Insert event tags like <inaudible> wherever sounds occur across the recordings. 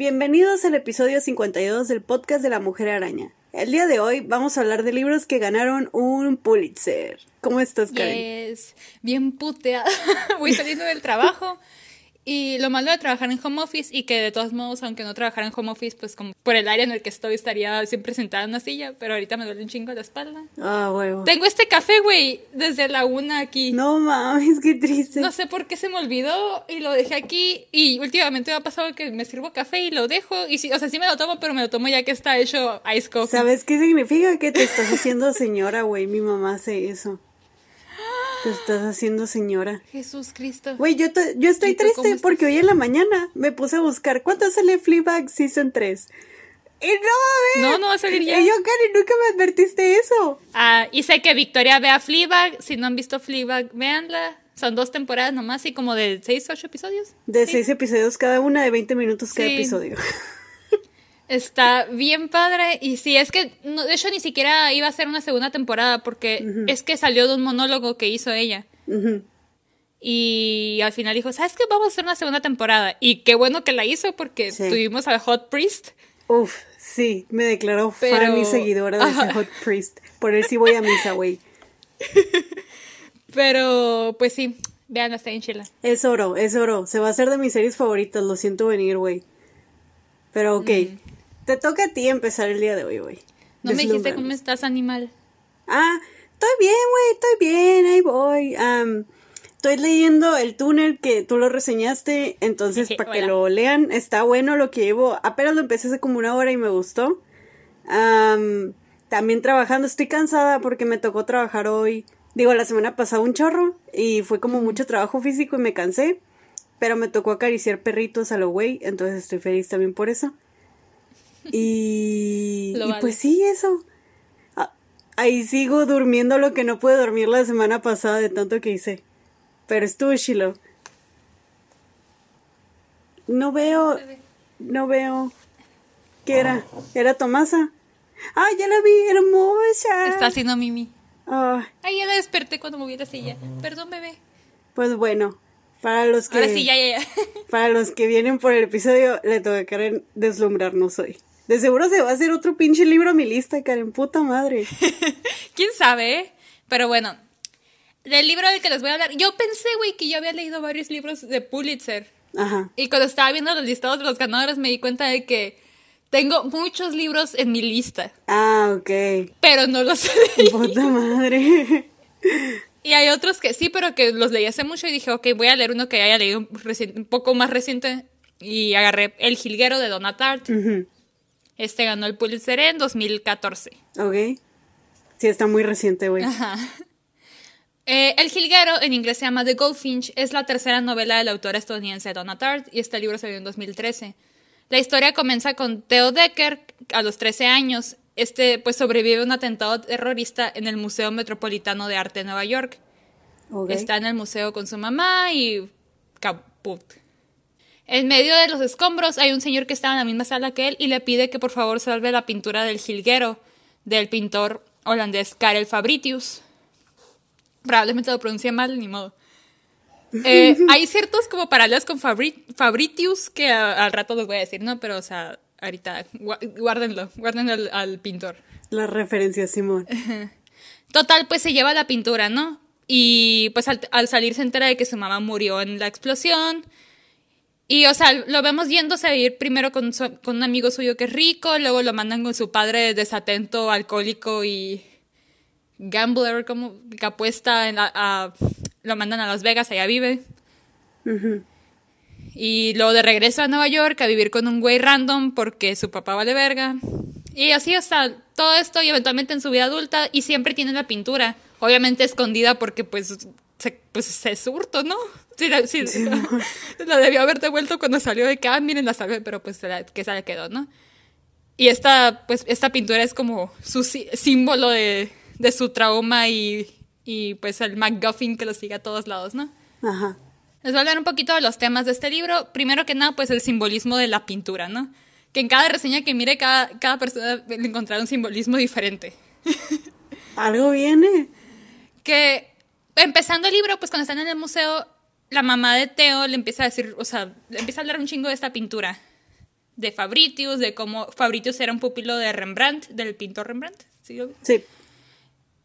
Bienvenidos al episodio 52 del podcast de la Mujer Araña. El día de hoy vamos a hablar de libros que ganaron un Pulitzer. ¿Cómo estás, Karen? Bien puteada. <laughs> Voy saliendo del trabajo y lo malo de trabajar en home office y que de todos modos, aunque no trabajara en home office, pues como por el área en el que estoy estaría siempre sentada en una silla, pero ahorita me duele un chingo la espalda. Ah, huevo. Tengo este café, güey, desde la una aquí. No mames, qué triste. No sé por qué se me olvidó y lo dejé aquí y últimamente me ha pasado que me sirvo café y lo dejo y sí, o sea, sí me lo tomo, pero me lo tomo ya que está hecho ice coffee. ¿Sabes qué significa? Que te estás haciendo señora, güey. Mi mamá hace eso. Te estás haciendo señora. Jesús Cristo. Güey, yo, yo estoy ¿Y tú cómo triste porque hoy en la mañana me puse a buscar cuánto sale Fleabag Season 3. Y no, a ver. No, no va a salir ya. Y yo, Karen, nunca me advertiste eso. Ah, y sé que Victoria vea Fleabag. Si no han visto Fleabag, véanla. Son dos temporadas nomás y como de 6, 8 episodios. De seis episodios cada una, de 20 minutos cada Sí. episodio. <laughs> Está bien padre. Y sí, es que no, de hecho ni siquiera iba a ser una segunda temporada porque es que salió de un monólogo que hizo ella. Y al final dijo, ¿sabes qué? Vamos a hacer una segunda temporada. Y qué bueno que la hizo porque Sí. tuvimos al Hot Priest. Uf, sí, me declaro fan Pero- y seguidora de ese. Hot Priest. Por él sí voy a misa, güey. <laughs> Pero pues sí, vean, está en chila. Es oro, es oro. Se va a hacer de mis series favoritas, lo siento venir, güey. Pero ok, te toca a ti empezar el día de hoy, güey. No me dijiste cómo estás, animal. Ah, estoy bien, güey, estoy bien, ahí voy. Am, estoy leyendo El túnel que tú lo reseñaste, entonces <laughs> para que lo lean, está bueno lo que llevo. Apenas lo empecé hace como una hora y me gustó. Am, también trabajando, estoy cansada porque me tocó trabajar hoy. Digo, la semana pasada un chorro y fue como mucho trabajo físico y me cansé. Pero me tocó acariciar perritos a lo güey, entonces estoy feliz también por eso. Y, Lo y vale. pues sí, eso. Ah, Ahí sigo durmiendo lo que no pude dormir la semana pasada de tanto que hice. Pero estuvo chilo. No veo, no veo. ¿Qué era? ¿Era Tomasa? Ah, ya la vi, hermosa. Está haciendo mimi. Ah, Ay, ya la desperté cuando moví la silla. Perdón, bebé. pues bueno, para los que Ahora sí, ya, ya, ya. para los que vienen por el episodio, le toca a Karen deslumbrarnos hoy. De seguro se va a hacer otro pinche libro a mi lista, Karen, puta madre. <laughs> ¿Quién sabe? eh? Pero bueno, del libro del que les voy a hablar, yo pensé, güey, que yo había leído varios libros de Pulitzer. Ajá. Y cuando estaba viendo los listados de los ganadores me di cuenta de que tengo muchos libros en mi lista, Ah, ok. pero no los leído. <laughs> Puta madre. <laughs> Y hay otros que sí, pero que los leí hace mucho y dije, ok, voy a leer uno que haya leído reci- un poco más reciente. Y agarré El Jilguero de Donna Tartt. Ujú. Este ganó el Pulitzer en 2014. Ok. Sí, está muy reciente, güey. <laughs> Eh, el Jilguero, en inglés se llama The Goldfinch, es la tercera novela de la autora estadounidense Donna Tartt y este libro salió en 2013. La historia comienza con Theo Decker a los 13 años. Este pues sobrevive a un atentado terrorista en el Museo Metropolitano de Arte de Nueva York. Está en el museo con su mamá y caput. En medio de los escombros hay un señor que está en la misma sala que él y le pide que por favor salve la pintura del jilguero del pintor holandés Karel Fabritius. Probablemente lo pronuncié mal, ni modo. Eh, <laughs> hay ciertos como paralelos con Fabri- Fabritius que a- al rato los voy a decir, ¿no? Pero, o sea, ahorita gua- guárdenlo, guárdenlo al- al pintor. La referencia, Simón. <laughs> Total, pues se lleva la pintura, ¿no? Y pues al, al salir se entera de que su mamá murió en la explosión. Y, o sea, lo vemos yéndose a vivir primero con, su- con un amigo suyo que es rico, luego lo mandan con su padre desatento, alcohólico y gambler, como que apuesta, en la- a- lo mandan a Las Vegas, allá vive. Y luego de regreso a Nueva York a vivir con un güey random porque su papá vale verga. Y así, o sea, todo esto y eventualmente en su vida adulta y siempre tiene la pintura. Obviamente escondida porque pues se, pues, se surto, ¿no? Sí, <laughs> la, sí, la debió haber devuelto cuando salió de que, ah, miren, la salvé, pero pues la- que se le quedó, ¿no? Y esta, pues, esta pintura es como su sí- símbolo de, de su trauma y, y pues el MacGuffin que lo sigue a todos lados, ¿no? Ajá. Les voy a hablar un poquito de los temas de este libro. Primero que nada, pues el simbolismo de la pintura, ¿no? que en cada reseña que mire, cada, cada persona le encontrará un simbolismo diferente. <laughs> Algo viene. Que empezando el libro, pues cuando están en el museo, la mamá de Teo le empieza a decir, o sea, le empieza a hablar un chingo de esta pintura. De Fabritius, de cómo Fabritius era un pupilo de Rembrandt, del pintor Rembrandt. ¿sí? Sí.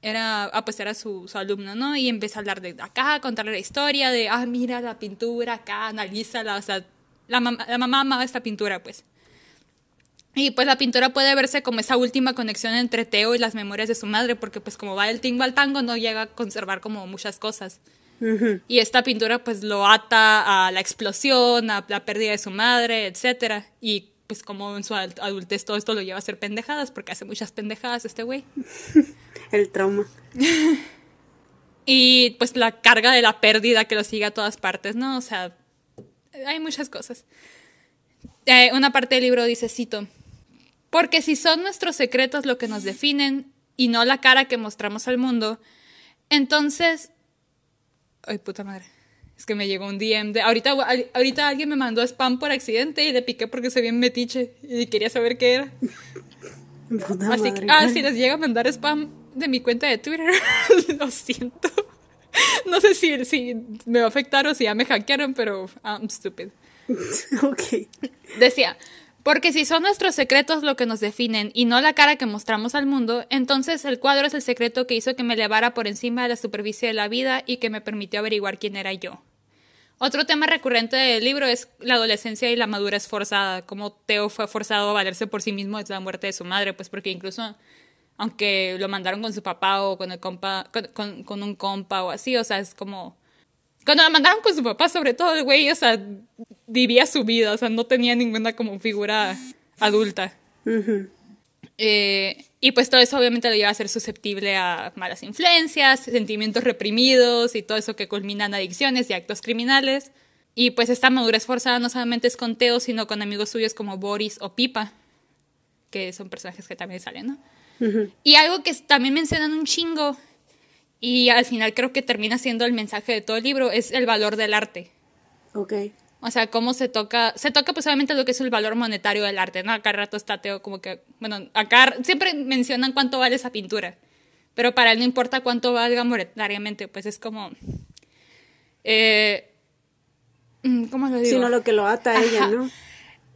Era, ah, pues era su, su alumno, ¿no? Y empieza a hablar de acá, contarle la historia de, ah, mira la pintura acá, analízala, o sea, la, mam- la mamá amaba esta pintura, pues. Y pues la pintura puede verse como esa última conexión entre Teo y las memorias de su madre, porque pues como va del tingo al tango no llega a conservar como muchas cosas. Y esta pintura pues lo ata a la explosión, a la pérdida de su madre, etcétera. Y pues como en su ad- adultez todo esto lo lleva a hacer pendejadas, porque hace muchas pendejadas este güey. <laughs> El trauma. <laughs> Y pues la carga de la pérdida que lo sigue a todas partes, ¿no? O sea, hay muchas cosas. Eh, una parte del libro dice, cito, porque si son nuestros secretos lo que nos definen y no la cara que mostramos al mundo, entonces... Ay, puta madre. Es que me llegó un DM de... Ahorita, ahorita alguien me mandó spam por accidente y le piqué porque se bien metiche y quería saber qué era. Puta Así que, ah, si les llega a mandar spam de mi cuenta de Twitter, <laughs> lo siento. <laughs> No sé si, si me va a afectar o si ya me hackearon, pero I'm stupid. <laughs> ok. Decía, porque si son nuestros secretos lo que nos definen y no la cara que mostramos al mundo, entonces el cuadro es el secreto que hizo que me elevara por encima de la superficie de la vida y que me permitió averiguar quién era yo. Otro tema recurrente del libro es la adolescencia y la madurez forzada, como Teo fue forzado a valerse por sí mismo desde la muerte de su madre, pues porque incluso aunque lo mandaron con su papá o con el compa, con, con- con un compa o así, o sea, es como cuando la mandaron con su papá, sobre todo el güey, o sea, vivía su vida, o sea, no tenía ninguna como figura adulta. Ujú. Eh, y pues todo eso obviamente lo lleva a ser susceptible a malas influencias, sentimientos reprimidos y todo eso que culmina en adicciones y actos criminales. Y pues esta madurez forzada no solamente es con Teo, sino con amigos suyos como Boris o Pipa, que son personajes que también salen, ¿no? Ujú. Y algo que también mencionan un chingo, y al final creo que termina siendo el mensaje de todo el libro, es el valor del arte. Ok. O sea, cómo se toca, se toca pues obviamente lo que es el valor monetario del arte, ¿no? Acá rato está Teo como que, bueno, acá siempre mencionan cuánto vale esa pintura, pero para él no importa cuánto valga monetariamente, pues es como, eh, mm, ¿cómo lo digo? Sino lo que lo ata a ella. ¿no?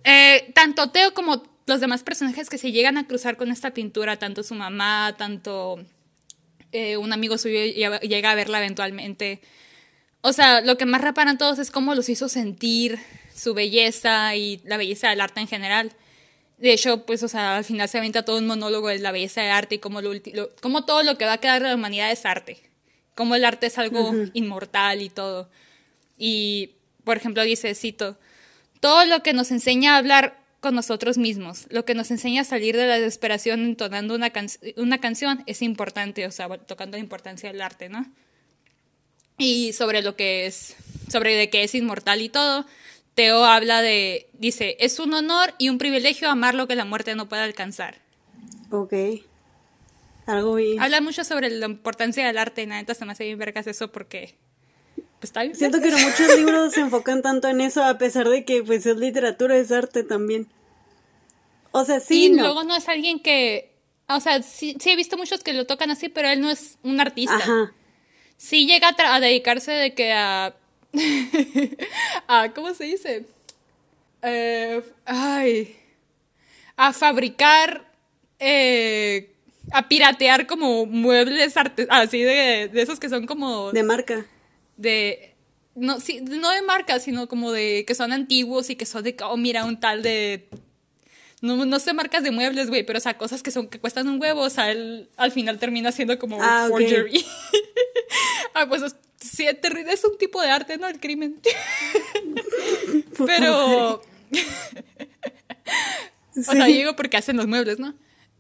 Eh, tanto Teo como los demás personajes que se llegan a cruzar con esta pintura, tanto su mamá, tanto eh, un amigo suyo lle- llega a verla eventualmente. O sea, lo que más reparan todos es cómo los hizo sentir su belleza y la belleza del arte en general. De hecho, pues, o sea, al final se avienta todo un monólogo de la belleza del arte y cómo, lo, ulti- lo- cómo todo lo que va a quedar de la humanidad es arte. Cómo el arte es algo inmortal y todo. Y, por ejemplo, dice, cito, todo lo que nos enseña a hablar con nosotros mismos, lo que nos enseña a salir de la desesperación entonando una, can- una canción es importante, o sea, tocando la importancia del arte, ¿no? Y sobre lo que es, sobre de que es inmortal y todo, Teo habla de, dice, es un honor y un privilegio amar lo que la muerte no puede alcanzar. Ok. Algo bien. Habla mucho sobre la importancia del arte, y neta se me hace bien vergas eso porque, pues está bien. Siento que no muchos libros se enfocan tanto en eso, a pesar de que pues es literatura, es arte también. O sea, sí, y no. luego no es alguien que, o sea, sí, sí he visto muchos que lo tocan así, pero él no es un artista. Ajá. Sí llega a, dedicarse de que a, <laughs> a, ¿cómo se dice? Eh, ay, a fabricar, eh, a piratear como muebles así de, de esos que son como De marca. De no sí, no de marca sino como de que son antiguos y que son de oh mira un tal de no, no sé marcas de muebles güey pero o sea cosas que son que cuestan un huevo o sea él al final termina siendo como Ah, forgery. <laughs> Ah pues es, sí, es un tipo de arte no el crimen. <laughs> Pero <laughs> o sea, digo porque hacen los muebles, ¿no?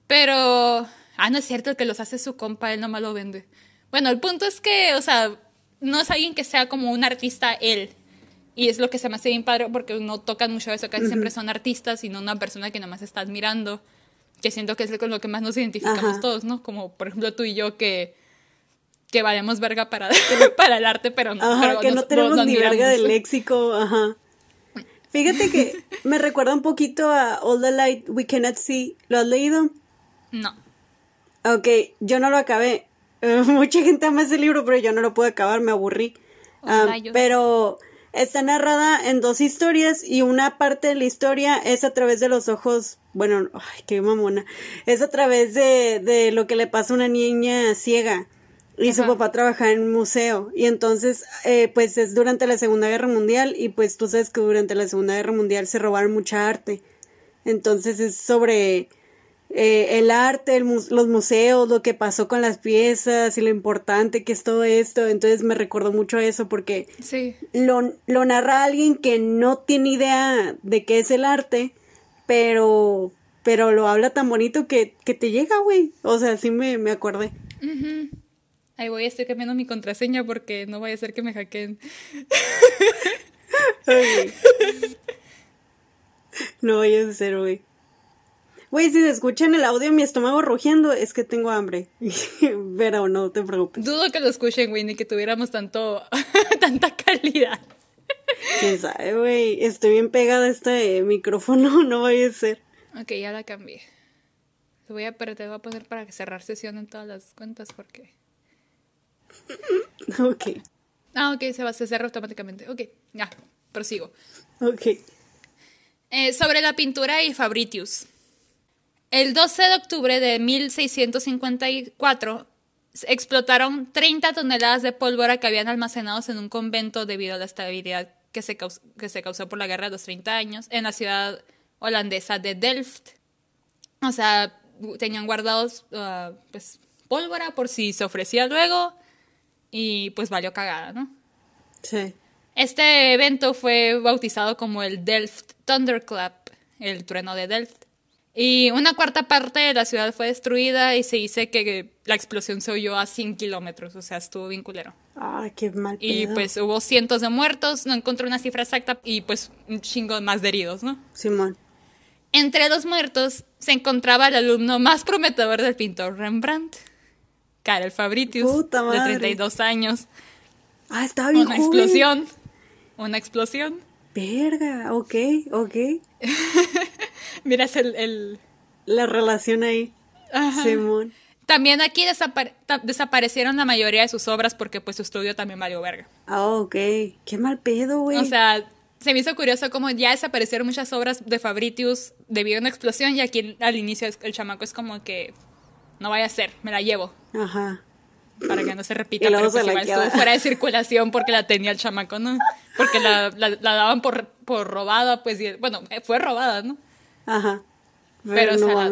Pero, ah, no es cierto, el que los hace su compa, él nomás lo vende. Bueno, el punto es que, o sea, no es alguien que sea como un artista él. Y es lo que se me hace bien padre porque no tocan mucho eso, casi siempre son artistas y no una persona que nomás está admirando. Que siento que es con lo que más nos identificamos Ajá. todos, ¿no? Como, por ejemplo, tú y yo que, que valemos verga para, <laughs> para el arte, pero, Ajá, pero que nos- no tenemos nos ni verga de léxico, ajá. Fíjate que me <laughs> recuerda un poquito a All the Light We Cannot See. ¿Lo has leído? No. Ok, yo no lo acabé. <laughs> Mucha gente ama ese libro, pero yo no lo pude acabar, me aburrí. Oh, Ah, pero está narrada en dos historias y una parte de la historia es a través de los ojos, bueno, ay, qué mamona, es a través de, de lo que le pasa a una niña ciega y su papá trabaja en un museo y entonces eh, pues es durante la Segunda Guerra Mundial y pues tú sabes que durante la Segunda Guerra Mundial se robaron mucha arte. Entonces es sobre eh, el arte, el mu- los museos, lo que pasó con las piezas y lo importante que es todo esto. Entonces me recordó mucho a eso porque Sí. lo, lo narra alguien que no tiene idea de qué es el arte, pero, pero lo habla tan bonito que, que te llega, güey. O sea, sí me, me acordé. Ujú. Ahí voy, estoy cambiando mi contraseña porque no vaya a ser que me hackeen. <laughs> No vayas a ser, güey. Güey, si se escucha en el audio mi estómago rugiendo, es que tengo hambre. <laughs> Pero no te preocupes. Dudo que lo escuchen, güey, ni que tuviéramos tanto, <laughs> tanta calidad. Quién sabe, güey. Estoy bien pegada a este micrófono, <laughs> no vaya a ser. Ok, ya la cambié. Te voy a, pero te voy a poner para cerrar sesión en todas las cuentas porque... Ok, Ah, ok, se va, se cerra automáticamente. Ok, ya, prosigo. ok. Eh, sobre la pintura y Fabritius. El 12 de octubre de 1654 se explotaron 30 toneladas de pólvora que habían almacenados en un convento debido a la estabilidad que se, caus- que se causó por la guerra de los 30 años en la ciudad holandesa de Delft. O sea, tenían guardados ah, pues, pólvora por si se ofrecía luego y pues valió cagada, ¿no? Sí. Este evento fue bautizado como el Delft Thunderclap, el trueno de Delft. Y una cuarta parte de la ciudad fue destruida y se dice que la explosión se oyó a 100 kilómetros, o sea, estuvo bien culero. Ah, qué mal Y pedo. pues hubo cientos de muertos, no encontré una cifra exacta, y pues un chingo más de heridos, ¿no? Simón. Entre los muertos se encontraba el alumno más prometedor del pintor Rembrandt, Karel Fabritius, Puta de madre. 32 años. Ah, estaba bien Una joven. explosión. Una explosión. Verga, ok, ok. <laughs> Miras el, el- La relación ahí. Ajá. Simón. También aquí desaparecieron la mayoría de sus obras porque pues su estudio también valió verga. Ah, ok. Qué mal pedo, güey. O sea, se me hizo curioso como ya desaparecieron muchas obras de Fabritius debido a una explosión y aquí al inicio el chamaco es como que no vaya a ser, me la llevo Ajá. para que no se repita. <laughs> Y pero pues igual queda. estuvo fuera de circulación porque la tenía el chamaco, ¿no? Porque la, la- la daban por, por robada, pues, y- bueno, fue robada, ¿no? Ajá. Pero, no o sea,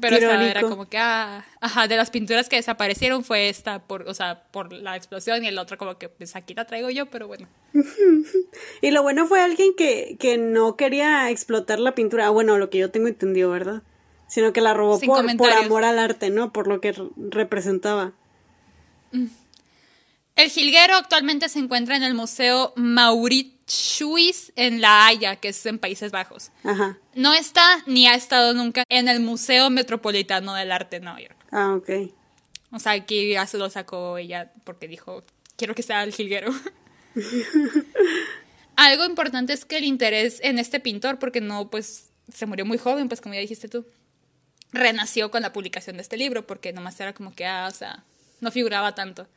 pero o sea, era como que, ah, ajá, de las pinturas que desaparecieron fue esta, por, o sea, por la explosión y el otro como que, pues aquí la traigo yo, pero bueno. <laughs> Y lo bueno fue alguien que, que no quería explotar la pintura. Bueno, lo que yo tengo entendido, ¿verdad? Sino que la robó por, por amor al arte, ¿no? Por lo que re- representaba. El jilguero actualmente se encuentra en el Museo Mauritshuis en La Haya, que es en Países Bajos. Ajá. No está ni ha estado nunca en el Museo Metropolitano del Arte de Nueva York. Ah, ok. O sea, aquí ya se lo sacó ella porque dijo, quiero que sea el jilguero. <laughs> Algo importante es que el interés en este pintor, porque no, pues, se murió muy joven, pues como ya dijiste tú, renació con la publicación de este libro, porque nomás era como que, ah, o sea, no figuraba tanto.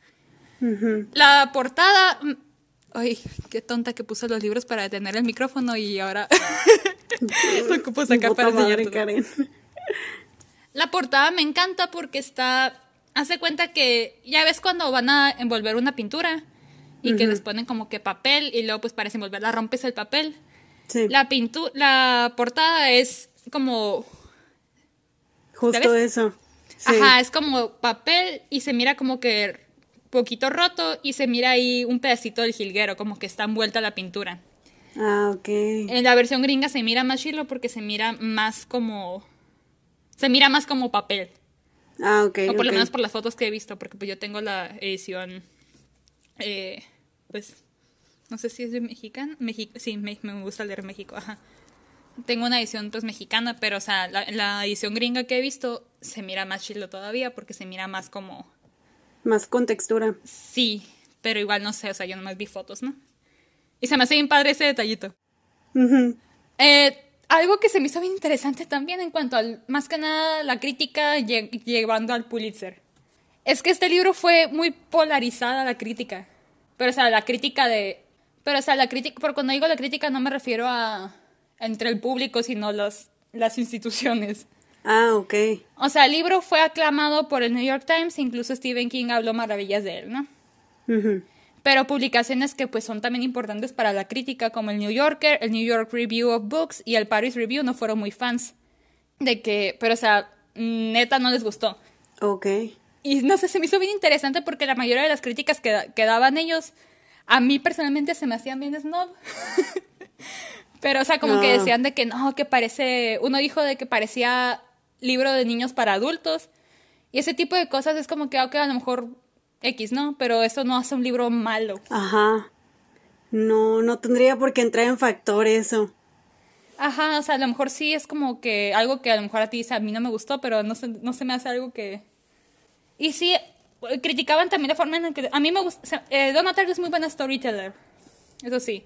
La portada... Ay, qué tonta que puse los libros para detener el micrófono y ahora <laughs> lo ocupo sacar para madre, enseñarte. Karen. La portada me encanta porque está. Hace cuenta que ya ves cuando van a envolver una pintura y que les ponen como que papel y luego pues para desenvolverla rompes el papel. Sí, La pintu la portada es como. justo ¿sabes? eso. Sí. Ajá, es como papel y se mira como que poquito roto y se mira ahí un pedacito del jilguero, como que está envuelta la pintura. Ah, ok. En la versión gringa se mira más chilo porque se mira más como. Se mira más como papel. Ah, ok. O por lo menos por las fotos que he visto, porque pues yo tengo la edición, eh, pues, no sé si es de mexicana, México, sí, me, me gusta leer México, ajá. Tengo una edición pues mexicana, pero o sea, la, la edición gringa que he visto se mira más chilo todavía, porque se mira más como, Más con textura. sí, pero igual no sé, o sea, yo nomás vi fotos, ¿no? Y se me hace bien padre ese detallito. Eh, algo que se me hizo bien interesante también en cuanto al, más que nada, la crítica llevando al Pulitzer. Es que este libro fue muy polarizada la crítica. Pero, o sea, la crítica de... Pero, o sea, la crítica... Por cuando digo la crítica no me refiero a... entre el público, sino las, las instituciones. Ah, ok. O sea, el libro fue aclamado por el New York Times, incluso Stephen King habló maravillas de él, ¿no? Pero publicaciones que pues son también importantes para la crítica, como el New Yorker, el New York Review of Books y el Paris Review, no fueron muy fans de que, pero o sea, neta no les gustó. Ok. Y no sé, se me hizo bien interesante porque la mayoría de las críticas que, que daban ellos, a mí personalmente se me hacían bien snob. <laughs> pero, o sea, como que ah. decían de que no, que parece, uno dijo de que parecía libro de niños para adultos. Y ese tipo de cosas es como que, ok, a lo mejor X, ¿no? Pero eso no hace un libro malo. Ajá. No, no tendría por qué entrar en factor eso. Ajá, o sea, a lo mejor sí es como que algo que a lo mejor a ti a mí no me gustó, pero no se, no se me hace algo que... Y sí, criticaban también la forma en que... A mí me gusta... Eh, Donatar es muy buena storyteller, eso sí.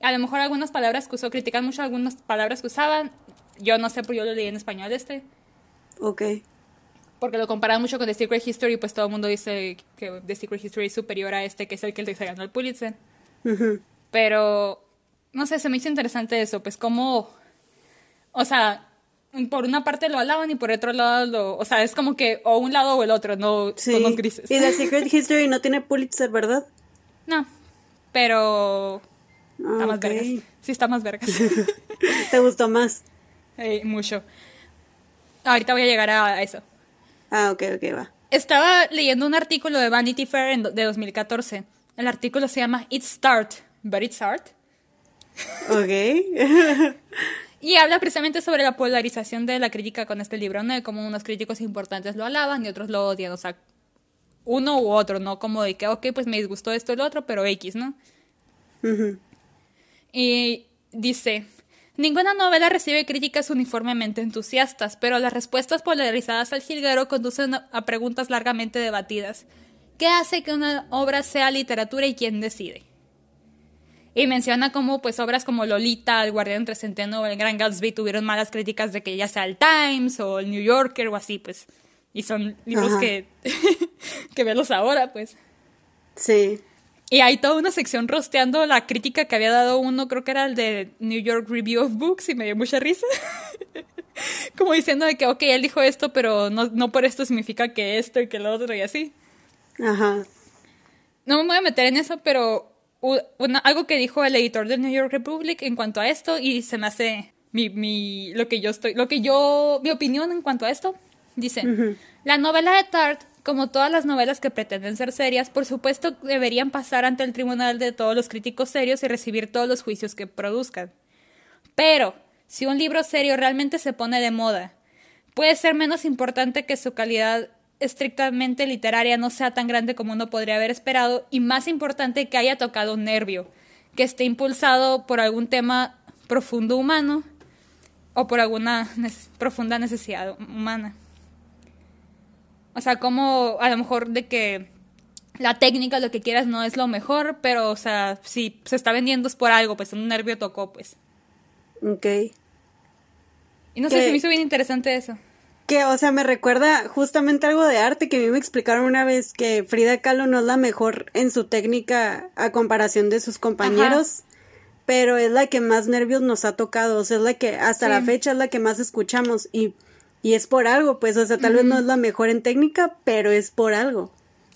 A lo mejor algunas palabras que usó, critican mucho algunas palabras que usaban. Yo no sé, pero yo lo leí en español este. Ok. Porque lo comparan mucho con The Secret History, pues todo el mundo dice que The Secret History es superior a este, que es el que se ganó el Pulitzer. Pero, no sé, se me hizo interesante eso, pues como, o sea, por una parte lo alaban y por otro lado lo, o sea, es como que o un lado o el otro, no sí. los grises. Y The <laughs> Secret History no tiene Pulitzer, ¿verdad? No, pero está más vergas. Sí, está más vergas. <laughs> ¿Te gustó más? <laughs> Eh, mucho. Ahorita voy a llegar a eso. Ah, ok, ok, va. Estaba leyendo un artículo de Vanity Fair de 2014. El artículo se llama It's Start, but It's Art. Ok. <laughs> y habla precisamente sobre la polarización de la crítica con este libro, ¿no? De cómo unos críticos importantes lo alaban y otros lo odian. O sea, uno u otro, ¿no? Como de que, ok, pues me disgustó esto y lo otro, pero X, ¿no? Y dice, Ninguna novela recibe críticas uniformemente entusiastas, pero las respuestas polarizadas al jilguero conducen a preguntas largamente debatidas. ¿Qué hace que una obra sea literatura y quién decide? Y menciona cómo pues obras como Lolita, El Guardián entre Centeno o El Gran Gatsby tuvieron malas críticas de que ya sea el Times o el New Yorker o así, pues. Y son libros que, <laughs> que velos ahora, pues. Sí. Y hay toda una sección rosteando la crítica que había dado uno, creo que era el de New York Review of Books, y me dio mucha risa. <laughs> Como diciendo de que, ok, él dijo esto, pero no, no por esto significa que esto y que lo otro y así. Ajá. No me voy a meter en eso, pero algo que dijo el editor del New York Republic en cuanto a esto, y se me hace mi, mi, lo que yo estoy, lo que yo, mi opinión en cuanto a esto, dice, la novela de Tart como todas las novelas que pretenden ser serias, por supuesto deberían pasar ante el tribunal de todos los críticos serios y recibir todos los juicios que produzcan. Pero, si un libro serio realmente se pone de moda, puede ser menos importante que su calidad estrictamente literaria no sea tan grande como uno podría haber esperado y más importante que haya tocado un nervio, que esté impulsado por algún tema profundo humano o por alguna profunda necesidad humana. O sea, como a lo mejor de que la técnica, lo que quieras, no es lo mejor, pero, o sea, si se está vendiendo es por algo, pues un nervio tocó, pues. Ok. Y no sé, se me hizo bien interesante eso. Que, o sea, me recuerda justamente algo de arte que a mí me explicaron una vez que Frida Kahlo no es la mejor en su técnica a comparación de sus compañeros, pero es la que más nervios nos ha tocado, o sea, es la que hasta la fecha es la que más escuchamos y y es por algo, pues, o sea, tal vez no es la mejor en técnica, pero es por algo.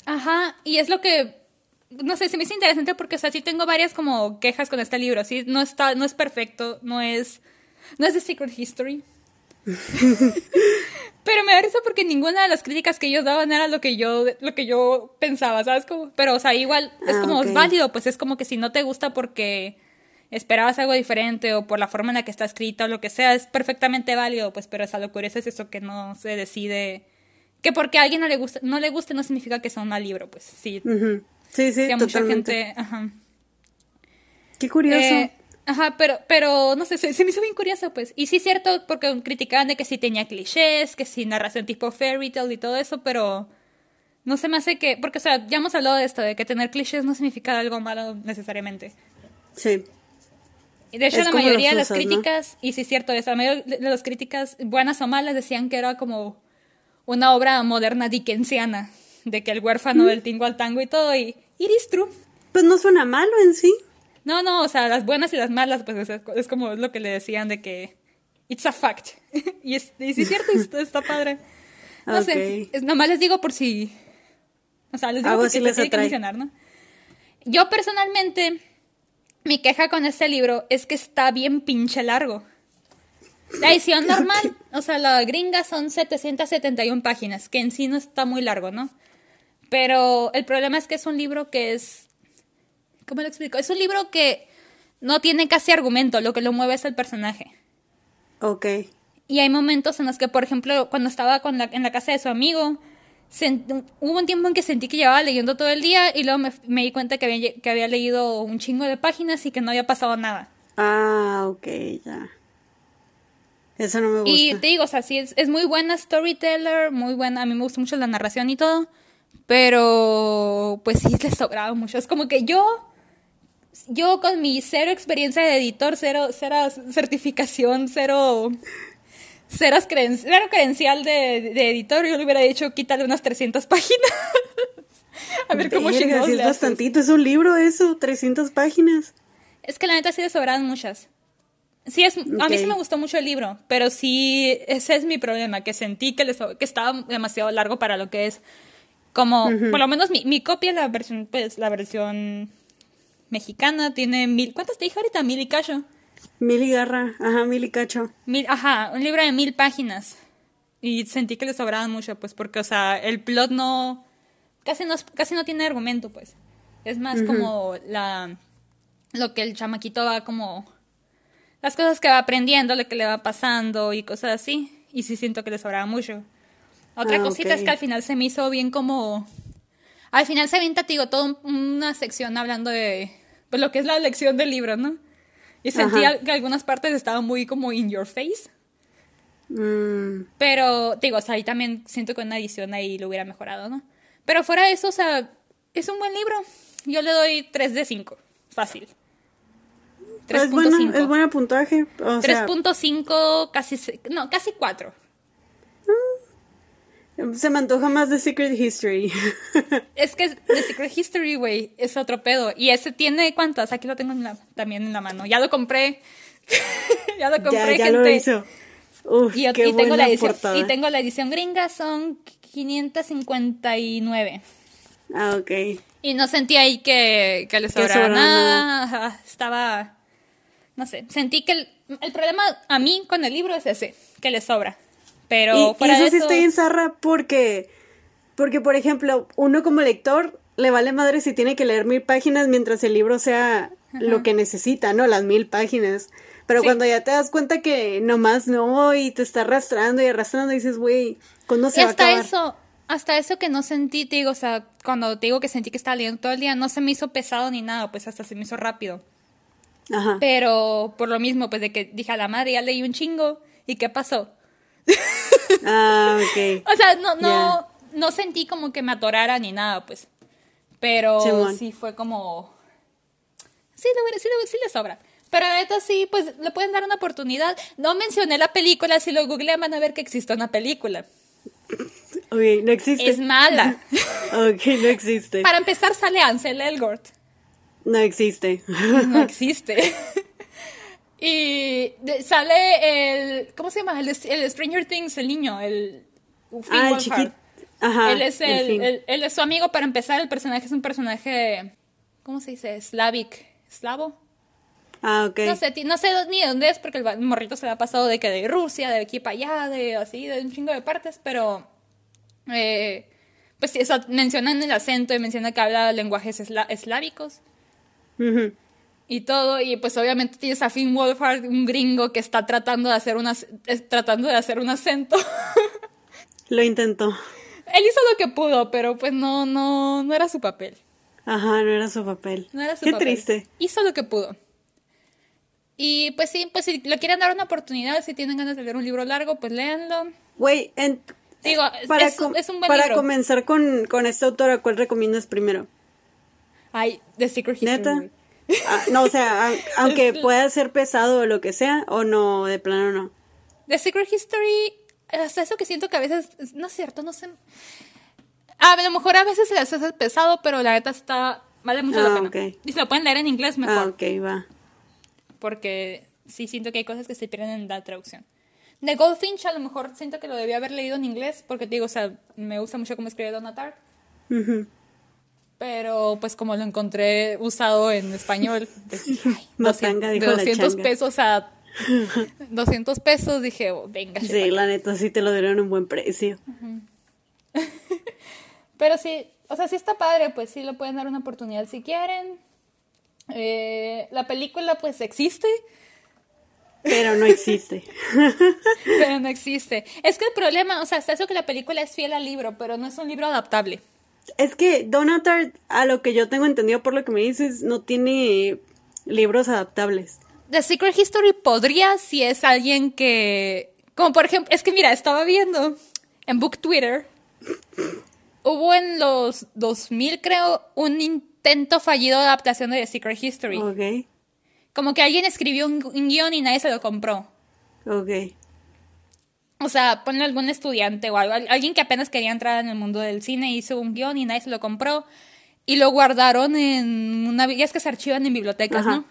Ajá, y es lo que, no sé, se me hizo interesante porque, o sea, sí tengo varias como quejas con este libro, sí, no está, no es perfecto, no es, no es The Secret History. <laughs> pero me da risa porque ninguna de las críticas que ellos daban era lo que yo, lo que yo pensaba, ¿sabes? Como, pero, o sea, igual es ah, como es válido, pues es como que si no te gusta porque esperabas algo diferente o por la forma en la que está escrita o lo que sea, es perfectamente válido, pues, pero esa locura es eso que no se decide. Que porque a alguien no le guste, no le guste no significa que sea un mal libro, pues sí. Sí, sí, mucha gente. Ajá. Qué curioso. Eh, ajá, pero, pero no sé, se, me hizo bien curioso, pues. Y sí, cierto, porque criticaban de que sí tenía clichés, que sí narración tipo fairy tale y todo eso, pero no se me hace que. Porque, o sea, ya hemos hablado de esto, de que tener clichés no significa algo malo necesariamente. Sí de hecho, Es la mayoría de las usas, ¿no? críticas, y sí es cierto, esa, la mayoría de las críticas, buenas o malas, decían que era como una obra moderna dickensiana, de que el huérfano del tingo al tango y todo, y it is true. Pues no suena malo en sí. No, no, o sea, las buenas y las malas, pues es, es como lo que le decían de que it's a fact. <laughs> y, es, y sí es cierto, está, está padre. <laughs> No sé, Ok. es, nomás les digo por si... O sea, les digo Algo porque sí les les tiene que mencionar, ¿no? Yo personalmente, mi queja con este libro es que está bien pinche largo. La edición normal, o sea, la gringa son 771 páginas, que en sí no está muy largo, ¿no? Pero el problema es que es un libro que es... ¿Cómo lo explico? Es un libro que no tiene casi argumento, lo que lo mueve es el personaje. Ok. Y hay momentos en los que, por ejemplo, cuando estaba con la- en la casa de su amigo, sent- hubo un tiempo en que sentí que llevaba leyendo todo el día y luego me, me di cuenta que había, que había leído un chingo de páginas y que no había pasado nada. Ah, ok, ya. Eso no me gusta. Y te digo, o sea, sí, es, es muy buena storyteller, muy buena, a mí me gusta mucho la narración y todo, pero pues sí le sobraba mucho. Es como que yo, yo con mi cero experiencia de editor, cero, cero certificación, cero, cero, creden- cero credencial de, de editor, yo le hubiera dicho quítale unas 300 páginas. <laughs> a ver cómo sí es bastantito. Es un libro eso, 300 páginas. Es que la neta sí le sobraban muchas. Sí, es, a mí sí me gustó mucho el libro, pero sí, ese es mi problema, que sentí que, le so- que estaba demasiado largo para lo que es. Como, por lo menos mi, mi copia, la versión, pues, la versión mexicana, tiene mil, ¿cuántas te dije ahorita? Mil y cacho. Mil y garra. Ajá, mil y cacho. Mil, ajá, un libro de mil páginas. Y sentí que le sobraban mucho, pues, porque, o sea, el plot no, casi no, casi no tiene argumento, pues. Es más como la, lo que el chamaquito va como, las cosas que va aprendiendo, lo que le va pasando y cosas así. Y sí siento que le sobraba mucho. Otra Ah, cosita es que al final se me hizo bien como, al final se avienta, digo, toda un- una sección hablando de, pues, lo que es la lección del libro, ¿no? Y sentía Ajá. que algunas partes estaban muy como in your face. Mm, Pero, digo, o sea, ahí también siento que una edición ahí lo hubiera mejorado, ¿no? Pero fuera de eso, o sea, es un buen libro. Yo le doy 3 de 5. Fácil. es, bueno, es 3.5. buen puntaje. O sea, 3.5, casi, no, casi 4. Se me antoja más de Secret History. <laughs> Es que The Secret History, güey, es otro pedo. Y ese tiene cuántas, aquí lo tengo en la- también en la mano. Ya lo compré. <laughs> ya lo ya, compré, ya gente. lo hizo. Uf, Y, tengo la edición, portada. y tengo la edición gringa, son 559. Ah, ok. Y no sentí ahí que, que le sobraba sobraba nada. ajá, Estaba. No sé. Sentí que el, el problema a mí con el libro es ese, que le sobra. Pero Y, y fuera eso de sí eso. estoy en zarra porque, porque, por ejemplo, uno como lector le vale madre si tiene que leer mil páginas mientras el libro sea lo que necesita, ¿no? Las mil páginas. Pero Sí. cuando ya te das cuenta que nomás no y te está arrastrando y arrastrando, dices, güey, ¿cuándo se Y va a hasta acabar? eso, hasta eso que no sentí, te digo, o sea, cuando te digo que sentí que estaba leyendo todo el día, no se me hizo pesado ni nada, pues hasta se me hizo rápido. Ajá. Pero por lo mismo, pues de que dije a la madre, ya leí un chingo. ¿Y qué pasó? Ah, ok. O sea, no, no, no sentí como que me atorara ni nada, pues. Pero Simón. sí fue como. Sí, le, sí, le, sí le sobra. Pero neta sí, pues le pueden dar una oportunidad. No mencioné la película, si lo googlean van a ver que existe una película. Ok, no existe. Es mala. <laughs> Ok, no existe. Para empezar sale Ansel Elgort. No existe. No <laughs> existe. Y de- sale el. ¿Cómo se llama? El, el Stranger Things, el niño, el. Ah, el chiquito. Ajá. él es el él es su amigo para empezar el personaje es un personaje ¿cómo se dice? Slavic eslavo Ah, ok. no sé ti- no sé ni de dónde es porque el morrito se le ha pasado de que de Rusia de aquí para allá de así de un chingo de partes pero eh, pues sí, mencionan el acento y mencionan que habla lenguajes esla- eslávicos. Y todo y pues obviamente tienes a Finn Wolfhard un gringo que está tratando de hacer un ac- es- tratando de hacer un acento <laughs> Lo intentó. él hizo lo que pudo pero pues no no no era su papel Ajá, no era su papel. No era su Qué papel. triste. Hizo lo que pudo. Y pues sí, pues si le quieren dar una oportunidad, si tienen ganas de leer un libro largo, pues léanlo. Güey, Digo, para, es, com- es un buen para libro. comenzar con, con esta autora, ¿cuál recomiendas primero? Ay, The Secret History. ¿Neta? Ah, no, o sea, a- aunque pueda ser pesado o lo que sea, o no, de plano no. The Secret History, hasta eso que siento que a veces, no es cierto, no sé. A lo mejor a veces se les hace pesado, pero la neta está, vale mucho la Ah, pena. ok. Y se lo pueden leer en inglés mejor, Ah, ok, va. porque sí siento que hay cosas que se pierden en la traducción. The Goldfinch a lo mejor siento que lo debía haber leído en inglés, porque te digo, o sea, me gusta mucho cómo escribe Donna Tartt. Ujú. Pero pues como lo encontré usado en español, <laughs> dije, ay, <laughs> Matanga, 200, dijo la 200 changa. pesos a <laughs> 200 pesos, dije, oh, venga. Sí, la neta, sí te lo dieron a un buen precio. Pero sí, o sea, sí está padre, pues sí le pueden dar una oportunidad si quieren. Eh, la película pues existe, Pero no existe. pero no existe. Es que el problema, o sea, está eso que la película es fiel al libro, pero no es un libro adaptable. Es que Donatar, a lo que yo tengo entendido por lo que me dices, no tiene libros adaptables. The Secret History podría si es alguien que, como por ejemplo, es que mira, estaba viendo en Book Twitter, hubo en los 2000 creo un intento fallido de adaptación de The Secret History. Ok, Como que alguien escribió un, un guion y nadie se lo compró. ok. O sea, ponle algún estudiante o algo, al- alguien que apenas quería entrar en el mundo del cine hizo un guion y nadie se lo compró y lo guardaron en una... Ya es que se archivan en bibliotecas, Ajá. ¿no?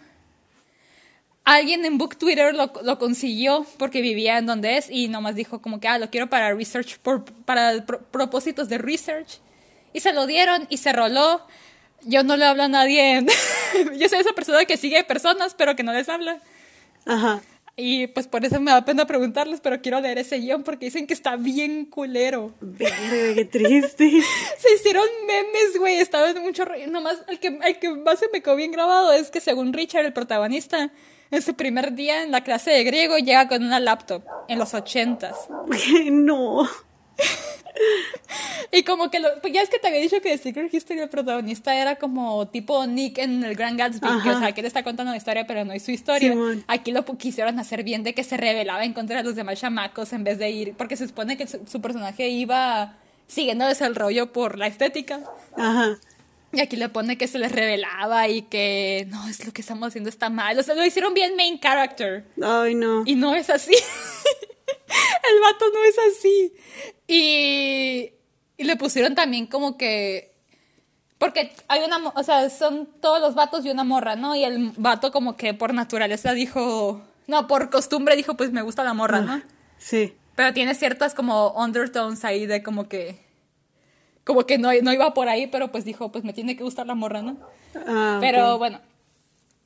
Alguien en Book Twitter lo, lo consiguió porque vivía en donde es y nomás dijo como que, ah, lo quiero para research, por, para pro- propósitos de research. Y se lo dieron y se roló. Yo no le hablo a nadie. <laughs> Yo soy esa persona que sigue personas pero que no les habla. Ajá. Y pues por eso me da pena preguntarles, pero quiero leer ese guion porque dicen que está bien culero. Verga, qué triste. <laughs> Se hicieron memes, güey, estaba en mucho rollo. Nomás el que, el que más se me quedó bien grabado es que según Richard, el protagonista, en su primer día en la clase de griego llega con una laptop en los ochentas. <laughs> no. Y como que lo, pues ya es que te había dicho que de Secret History el protagonista era como tipo Nick en el Grand Gatsby, que, o sea, que él está contando una historia pero no es su historia. Aquí lo quisieron hacer bien de que se rebelaba en contra de los demás chamacos en vez de ir, porque se supone que su, su personaje iba siguiéndoles el rollo por la estética. Ajá. Y aquí le pone que se les revelaba y que no, es lo que estamos haciendo está mal. O sea, lo hicieron bien main character. Ay, no. Y no es así. <laughs> El vato no es así. Y, y le pusieron también como que... Porque hay una... O sea, son todos los vatos y una morra, ¿no? Y el vato como que por naturaleza dijo... No, por costumbre dijo, pues me gusta la morra, ¿no? Sí. Pero tiene ciertas como undertones ahí de como que... Como que no, no iba por ahí, pero pues dijo, pues me tiene que gustar la morra, ¿no? Ah, Pero bueno,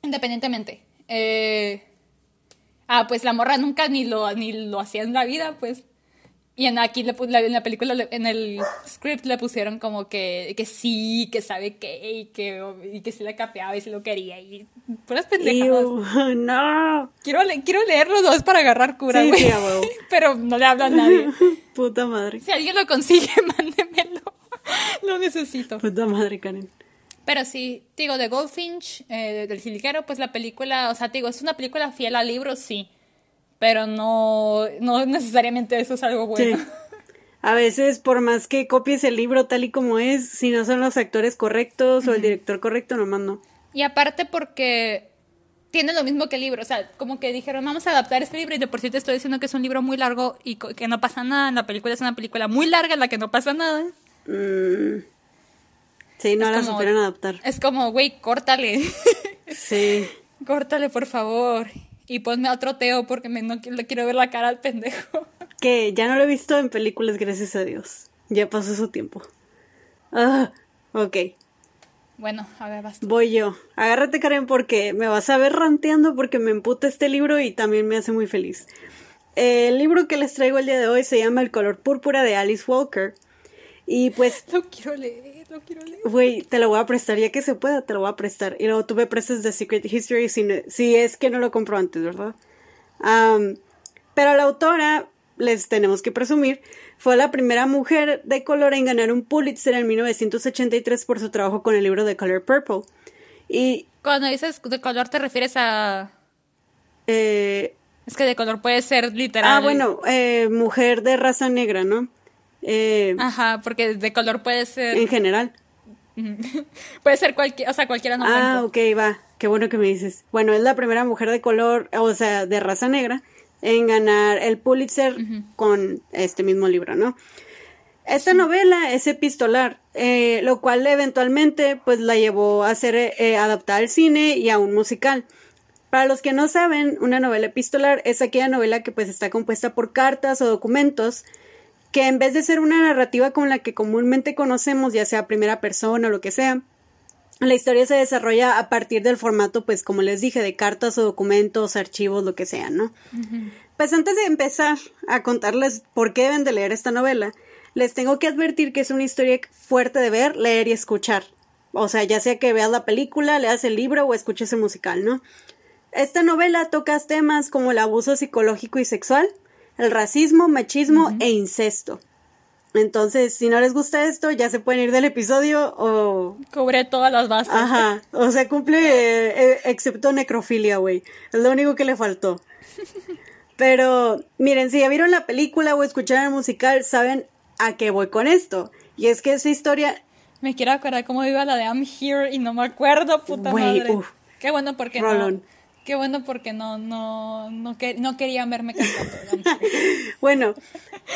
independientemente. eh, ah, pues la morra nunca ni lo, ni lo hacía en la vida, pues. Y en aquí le, la- en la película, en el script le pusieron como que, que sí, que sabe qué, y que, y que sí le capeaba y sí lo quería, y puras pendejadas. Iu, <laughs> no. Quiero, quiero leerlo dos para agarrar cura, Sí, güey. sí, huevo. <laughs> Pero no le habla a nadie. <laughs> Puta madre. Si alguien lo consigue, mándemelo. Lo necesito. Puta madre, Karen. Pero sí, digo, de Goldfinch, eh, del jilguero, pues la película, o sea, digo, es una película fiel al libro, sí. Pero no, no necesariamente eso es algo bueno. Sí. <laughs> A veces, por más que copies el libro tal y como es, si no son los actores correctos o el director correcto, nomás no. Y aparte porque tiene lo mismo que el libro, o sea, como que dijeron, vamos a adaptar este libro y de por sí te estoy diciendo que es un libro muy largo y que no pasa nada. La película es una película muy larga en la que no pasa nada. Mm. Sí, no Es la como- supieron adaptar. Es como, güey, córtale. <laughs> Sí. córtale, por favor. Y ponme a otro Teo porque me, no le quiero ver la cara al pendejo. <laughs> Que ya no lo he visto en películas, gracias a Dios. Ya pasó su tiempo. Ah, ok. Bueno, a ver, basta. Voy yo. Agárrate, Karen, porque me vas a ver ranteando porque me emputa este libro y también me hace muy feliz. El libro que les traigo el día de hoy se llama El color púrpura de Alice Walker. Y pues, <laughs> Lo quiero leer, lo quiero leer. güey, te lo voy a prestar ya que se pueda, te lo voy a prestar. Y luego tú me prestas The Secret History si, no- si es que no lo compro antes, ¿verdad? Am, pero la autora, les tenemos que presumir, fue la primera mujer de color en ganar un Pulitzer en 1983 por su trabajo con el libro The Color Purple. Y Cuando dices de color te refieres a... eh, Es que de color puede ser literal. Ah, bueno, eh, mujer de raza negra, ¿no? Eh, Ajá, porque de color puede ser... en general. <laughs> puede ser cualquier... O sea, cualquiera no Ah, ok, va. qué bueno que me dices. Bueno, es la primera mujer de color, o sea, de raza negra, en ganar el Pulitzer con este mismo libro, ¿no? Esta novela es epistolar, eh, lo cual eventualmente pues la llevó a ser eh, adaptada al cine y a un musical. Para los que no saben, una novela epistolar es aquella novela que pues está compuesta por cartas o documentos que en vez de ser una narrativa como la que comúnmente conocemos, ya sea primera persona o lo que sea, la historia se desarrolla a partir del formato, pues como les dije, de cartas o documentos, archivos, lo que sea, ¿no? Pues antes de empezar a contarles por qué deben de leer esta novela, les tengo que advertir que es una historia fuerte de ver, leer y escuchar. O sea, ya sea que veas la película, leas el libro o escuches el musical, ¿no? Esta novela toca temas como el abuso psicológico y sexual, el racismo, machismo e incesto. Entonces, si no les gusta esto, ya se pueden ir del episodio o... Cubre todas las bases. Ajá, o sea, cumple, eh, eh, excepto necrofilia, güey. Es lo único que le faltó. Pero, miren, si ya vieron la película o escucharon el musical, saben a qué voy con esto. Y es que esa historia... Me quiero acordar cómo iba la de I'm Here y no me acuerdo, puta madre. Qué bueno porque no... Qué bueno porque no, no, no, no quería verme cantando. <laughs> bueno,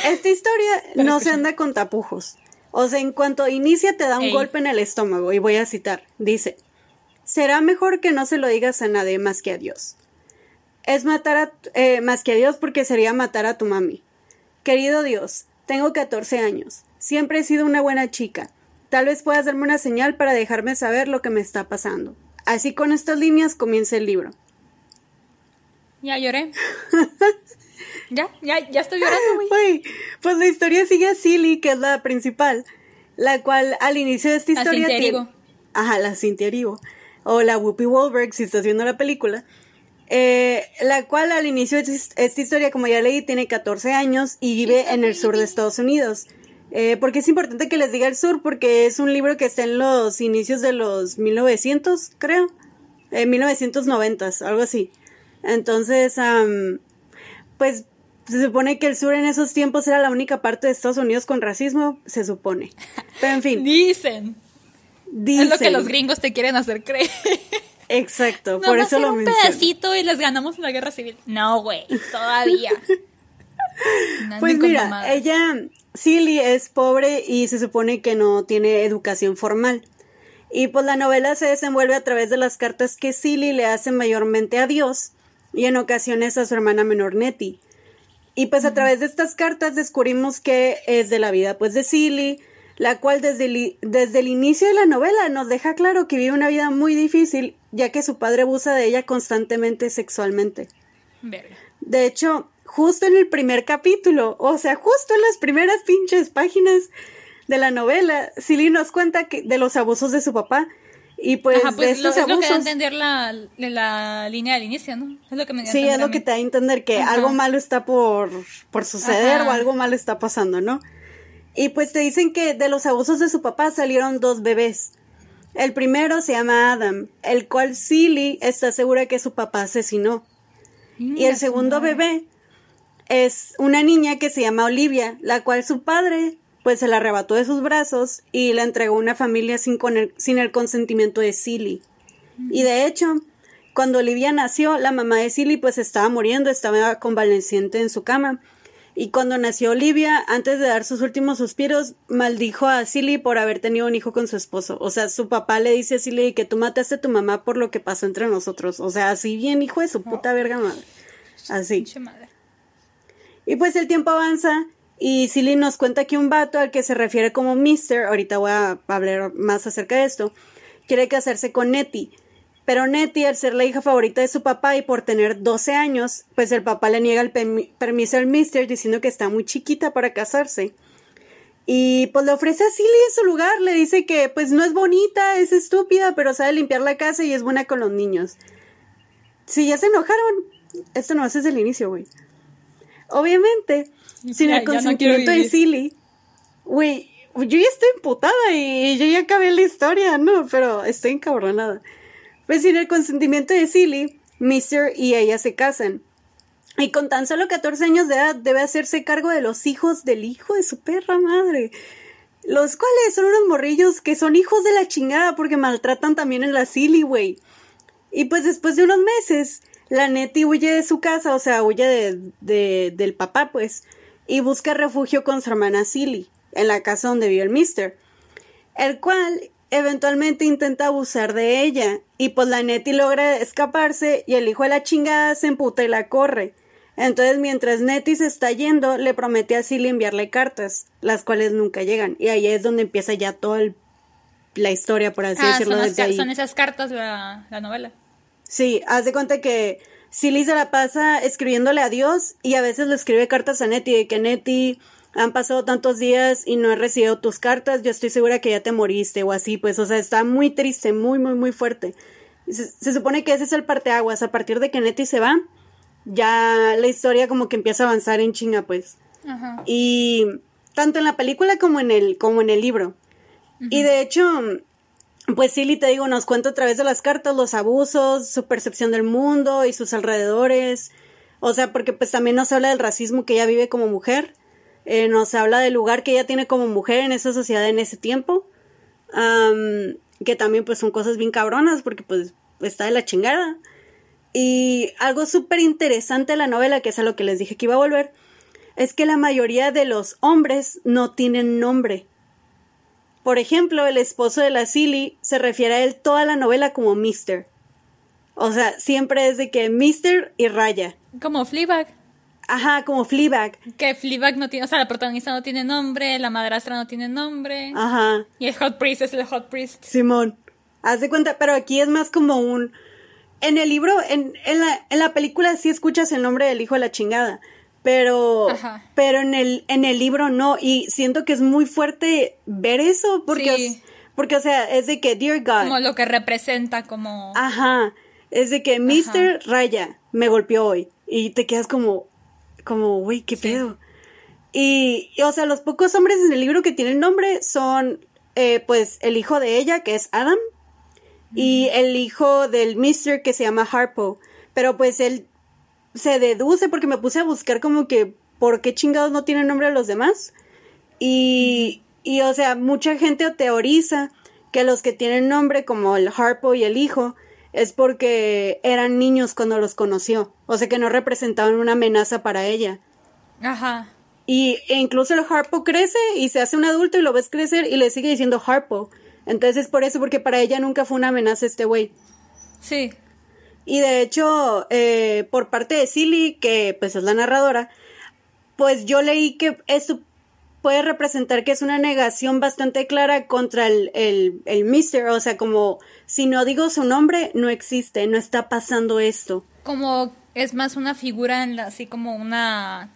esta historia no se anda con tapujos. O sea, en cuanto inicia te da un golpe en el estómago y voy a citar. Dice, será mejor que no se lo digas a nadie más que a Dios. Es matar a, eh, más que a Dios porque sería matar a tu mami. Querido Dios, tengo 14 años. Siempre he sido una buena chica. Tal vez puedas darme una señal para dejarme saber lo que me está pasando. Así con estas líneas comienza el libro. Ya lloré. <laughs> ya, ya, ya estoy llorando, güey. Pues la historia sigue a Silly, que es la principal, la cual al inicio de esta historia. La tiene... Ajá, la Cynthia O la Whoopi Wahlberg, si estás viendo la película. Eh, la cual al inicio de esta historia, como ya leí, tiene 14 años y vive en el sur de Estados Unidos. Eh, porque es importante que les diga el sur, porque es un libro que está en los inicios de los 1900, creo. Eh, 1990, algo así. Entonces, pues se supone que el sur en esos tiempos era la única parte de Estados Unidos con racismo, se supone. Pero en fin. Dicen. <laughs> Dicen. Es lo que los gringos te quieren hacer creer. Exacto, <laughs> por eso lo un pedacito y les ganamos la guerra civil. No, güey, <laughs> todavía. pues mira, ella, Silly, es pobre y se supone que no tiene educación formal. Y pues la novela se desenvuelve a través de las cartas que Silly le hace mayormente a Dios y en ocasiones a su hermana menor Nettie. Y pues a través de estas cartas descubrimos que es de la vida pues de Silly, la cual desde el, desde el inicio de la novela nos deja claro que vive una vida muy difícil, ya que su padre abusa de ella constantemente sexualmente. De hecho, justo en el primer capítulo, o sea, justo en las primeras pinches páginas de la novela, Silly nos cuenta que, de los abusos de su papá y pues, pues lo, es lo que da a entender la, la, línea del inicio, ¿no? Es lo que me Sí, es lo que te da a entender que algo malo está por, por suceder o algo malo está pasando, ¿no? Y pues te dicen que de los abusos de su papá salieron dos bebés. El primero se llama Adam, el cual Silly está segura que su papá asesinó. y el segundo bebé es una niña que se llama Olivia, la cual su padre pues se la arrebató de sus brazos y la entregó a una familia sin, el, sin el consentimiento de Silly. Y de hecho, cuando Olivia nació, la mamá de Silly pues estaba muriendo, estaba convaleciente en su cama. Y cuando nació Olivia, antes de dar sus últimos suspiros, maldijo a Silly por haber tenido un hijo con su esposo. O sea, su papá le dice a Silly que tú mataste a tu mamá por lo que pasó entre nosotros. O sea, así bien, hijo de su puta verga madre. Así. Y pues el tiempo avanza y Silly nos cuenta que un vato al que se refiere como Mister, ahorita voy a hablar más acerca de esto, quiere casarse con Nettie. Pero Nettie, al ser la hija favorita de su papá y por tener 12 años, pues el papá le niega el permiso al Mister diciendo que está muy chiquita para casarse. Y pues le ofrece a Silly en su lugar, le dice que pues no es bonita, es estúpida, pero sabe limpiar la casa y es buena con los niños. Si ya se enojaron, esto no es el inicio, güey. Obviamente, sin el consentimiento de Silly. Güey, yo ya estoy emputada y yo ya acabé la historia, ¿no? Pero estoy encabronada. Pues sin el consentimiento de Silly, Mister y ella se casan. Y con tan solo 14 años de edad debe hacerse cargo de los hijos del hijo de su perra madre. Los cuales son unos morrillos que son hijos de la chingada porque maltratan también en la Silly, güey. Y pues después de unos meses, la Nettie huye de su casa, o sea, huye de, de- del papá, pues, y busca refugio con su hermana Silly, en la casa donde vive el Mister, el cual eventualmente intenta abusar de ella, y pues la Nettie logra escaparse, y el hijo de la chingada se emputa y la corre. Entonces, mientras Nettie se está yendo, le promete a Silly enviarle cartas, las cuales nunca llegan, y ahí es donde empieza ya toda el- la historia, por así Ah, decirlo, son, desde ahí. son esas cartas de la, la novela. Sí, haz de cuenta que Silly se la pasa escribiéndole a Dios y a veces le escribe cartas a Nettie de que Nettie han pasado tantos días y no he recibido tus cartas, yo estoy segura que ya te moriste o así, pues, o sea, está muy triste, muy, muy, muy fuerte. Se, se supone que ese es el parteaguas, a partir de que Nettie se va, ya la historia como que empieza a avanzar en chinga, pues. Ajá. Y tanto en la película como en el, como en el libro. Y de hecho, pues Silly, te digo, nos cuenta a través de las cartas los abusos, su percepción del mundo y sus alrededores. O sea, porque pues también nos habla del racismo que ella vive como mujer. Eh, nos habla del lugar que ella tiene como mujer en esa sociedad en ese tiempo. Am, que también pues son cosas bien cabronas porque pues está de la chingada. Y algo súper interesante de la novela, que es a lo que les dije que iba a volver, es que la mayoría de los hombres no tienen nombre. Por ejemplo, el esposo de la Silly se refiere a él toda la novela como Mister. O sea, siempre es de que Mister y Raya. Como Fleabag. Ajá, como Fleabag. Que Fleabag no tiene, o sea, la protagonista no tiene nombre, la madrastra no tiene nombre. Ajá, Y el Hot Priest es el Hot Priest. Simón. Haz de cuenta, pero aquí es más como un... En el libro, en, en, la, en la película sí escuchas el nombre del hijo de la chingada, pero, Ajá. pero en el, en el libro no, y siento que es muy fuerte ver eso, porque, Sí. porque o sea, es de que, dear God, Como lo que representa como... Ajá. Es de que Mr. Raya me golpeó hoy. Y te quedas como, como, güey, qué pedo. Y, y, o sea, los pocos hombres en el libro que tienen nombre son, eh, pues, el hijo de ella, que es Adam, y el hijo del Mr. que se llama Harpo. Pero pues él se deduce porque me puse a buscar como que, ¿por qué chingados no tienen nombre los demás? Y, y, o sea, mucha gente teoriza que los que tienen nombre, como el Harpo y el hijo, es porque eran niños cuando los conoció. O sea, que no representaban una amenaza para ella. Ajá. Y e incluso el Harpo crece y se hace un adulto y lo ves crecer y le sigue diciendo Harpo. Entonces es por eso, porque para ella nunca fue una amenaza este güey. Sí. Y de hecho, eh, por parte de Silly, que pues es la narradora, pues yo leí que esto puede representar que es una negación bastante clara contra el, el, el Mister. O sea, como si no digo su nombre, no existe, no está pasando esto. Como es más una figura en la, así como una...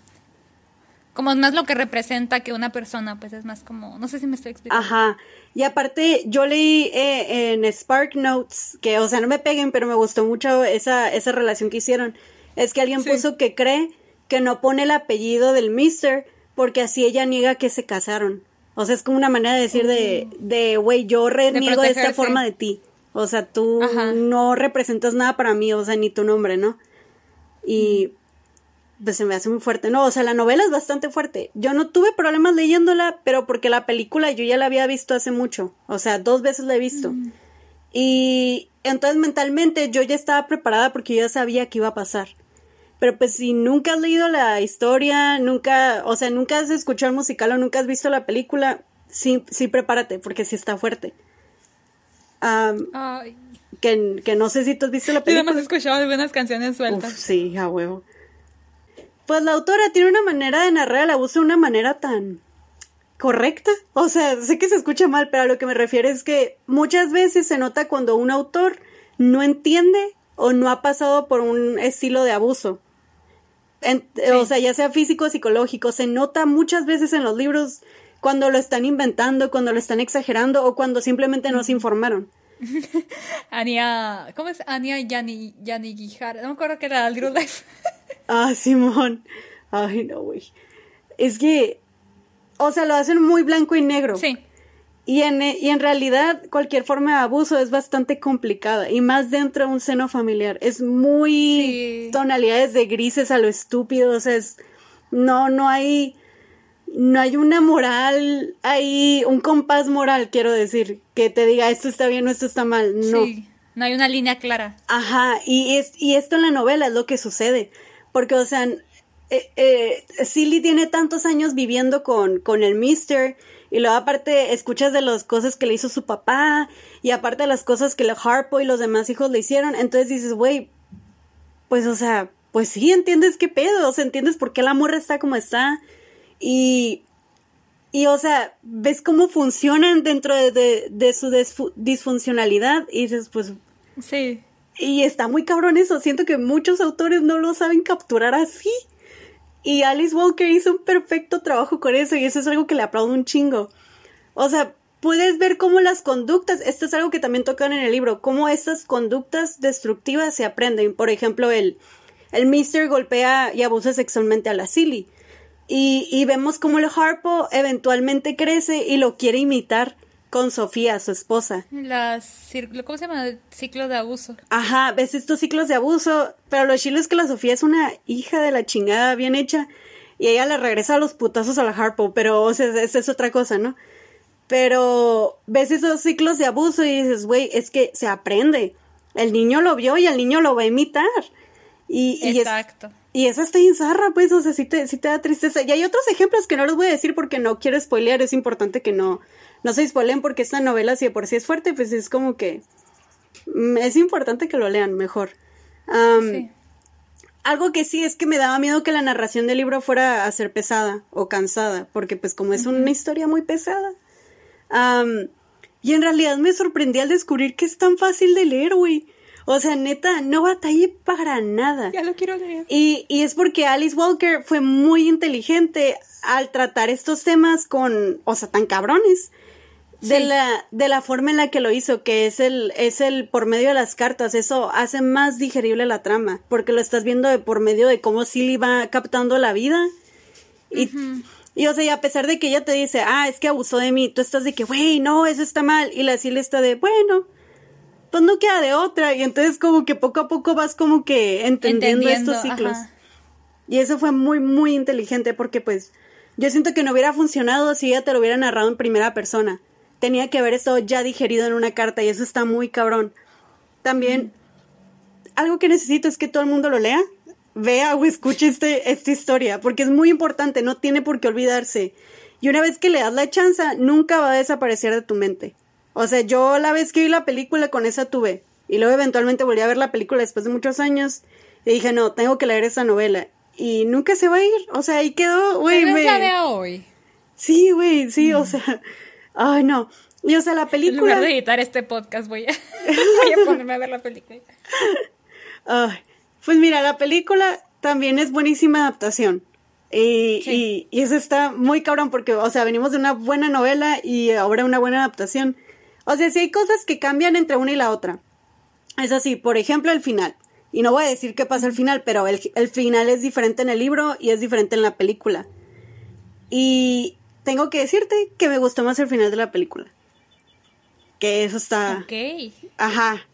Como es más lo que representa que una persona, pues es más como... No sé si me estoy explicando. Ajá. Y aparte, yo leí eh, en Spark Notes, que, o sea, no me peguen, pero me gustó mucho esa, esa relación que hicieron. Es que alguien Sí. puso que cree que no pone el apellido del Mister, porque así ella niega que se casaron. O sea, es como una manera de decir de, de, güey, yo reniego de esta forma de ti. O sea, tú Ajá. no representas nada para mí, o sea, ni tu nombre, ¿no? Y pues se me hace muy fuerte. No, o sea, la novela es bastante fuerte. Yo no tuve problemas leyéndola, pero porque la película yo ya la había visto hace mucho. O sea, dos veces la he visto. Y entonces mentalmente yo ya estaba preparada porque yo ya sabía que iba a pasar. Pero pues si nunca has leído la historia, nunca, o sea, nunca has escuchado el musical o nunca has visto la película, sí, sí prepárate, porque sí está fuerte. Am, Ay. que, que no sé si tú has visto la Yo película. además he escuchado algunas canciones Uf, sueltas. sí, a huevo. Pues la autora tiene una manera de narrar el abuso de una manera tan correcta. O sea, sé que se escucha mal, pero a lo que me refiero es que muchas veces se nota cuando un autor no entiende o no ha pasado por un estilo de abuso. En- O sea, ya sea físico o psicológico, se nota muchas veces en los libros cuando lo están inventando, cuando lo están exagerando o cuando simplemente no se informaron. <laughs> Ania, ¿cómo es? Ania Yani, Yani Guijar. No me acuerdo que era el Little Life. Ah, Simón. Ay, no, güey. Es que, o sea, lo hacen muy blanco y negro. sí. Y en, y en realidad cualquier forma de abuso es bastante complicada. Y más dentro de un seno familiar. Es muy Sí. tonalidades de grises a lo estúpido. O sea, es, no, no hay, no hay una moral, hay un compás moral, quiero decir, que te diga esto está bien o esto está mal. No. Sí. no hay una línea clara. Ajá, y, es, y esto en la novela es lo que sucede. Porque, o sea, eh, eh, Silly tiene tantos años viviendo con, con el Mister. Y luego aparte escuchas de las cosas que le hizo su papá. Y aparte de las cosas que le Harpo y los demás hijos le hicieron. Entonces dices, güey, pues o sea, pues sí, entiendes qué pedo. O sea, entiendes por qué la morra está como está. Y, y o sea, ves cómo funcionan dentro de, de, su disfuncionalidad. Y dices, pues... Sí. Y está muy cabrón eso. Siento que muchos autores no lo saben capturar así. Y Alice Walker hizo un perfecto trabajo con eso y eso es algo que le aplaudo un chingo. O sea, puedes ver cómo las conductas, esto es algo que también tocan en el libro, cómo estas conductas destructivas se aprenden. Por ejemplo, el, el Mister golpea y abusa sexualmente a la Silly. Y, y vemos cómo el Harpo eventualmente crece y lo quiere imitar con Sofía, su esposa. Las, ¿Cómo se llama? Ciclo de abuso. Ajá, ves estos ciclos de abuso, pero lo chilo es que la Sofía es una hija de la chingada bien hecha y ella le regresa a los putazos a la Harpo, pero o sea, esa es otra cosa, ¿no? Pero ves esos ciclos de abuso y dices, güey, es que se aprende. El niño lo vio y el niño lo va a imitar. Y, Exacto. y eso está en zarra, pues, o sea, sí te, sí te da tristeza. Y hay otros ejemplos que no los voy a decir porque no quiero spoilear, es importante que no, no se spoilen porque esta novela, si de por sí es fuerte, pues es como que mm, es importante que lo lean mejor. Algo que sí es que me daba miedo que la narración del libro fuera a ser pesada o cansada, porque pues como es una historia muy pesada. y en realidad me sorprendí al descubrir que es tan fácil de leer, güey. O sea, neta, no batallé para nada. Ya lo quiero leer. Y, y es porque Alice Walker fue muy inteligente al tratar estos temas con, o sea, tan cabrones de la de la forma en la que lo hizo, que es el es el por medio de las cartas, eso hace más digerible la trama, porque lo estás viendo de por medio de cómo Silly va captando la vida. Y y o sea, y a pesar de que ella te dice, "Ah, es que abusó de mí", tú estás de que, "Güey, no, eso está mal." Y la Silly está de, "Bueno, pues no queda de otra." Y entonces como que poco a poco vas como que entendiendo, estos ciclos. Y eso fue muy muy inteligente porque pues yo siento que no hubiera funcionado si ella te lo hubiera narrado en primera persona tenía que haber eso ya digerido en una carta y eso está muy cabrón. También, algo que necesito es que todo el mundo lo lea, vea o escuche este, esta historia, porque es muy importante, no tiene por qué olvidarse. Y una vez que le das la chance, nunca va a desaparecer de tu mente. O sea, yo la vez que vi la película con esa tuve, y luego eventualmente volví a ver la película después de muchos años, y dije, no, tengo que leer esa novela. Y nunca se va a ir, o sea, ahí quedó, güey. hoy. Sí, güey, sí, o sea, Ay, no. Y o sea, la película. En lugar de editar este podcast, voy a, <laughs> voy a ponerme a ver la película. Ay, pues mira, la película también es buenísima adaptación. Y, y, y, eso está muy cabrón porque, o sea, venimos de una buena novela y ahora una buena adaptación. O sea, sí hay cosas que cambian entre una y la otra. Es así, por ejemplo, el final. Y no voy a decir qué pasa al final, pero el, el final es diferente en el libro y es diferente en la película. Y, tengo que decirte que me gustó más el final de la película. Que eso está. Ok. Ajá.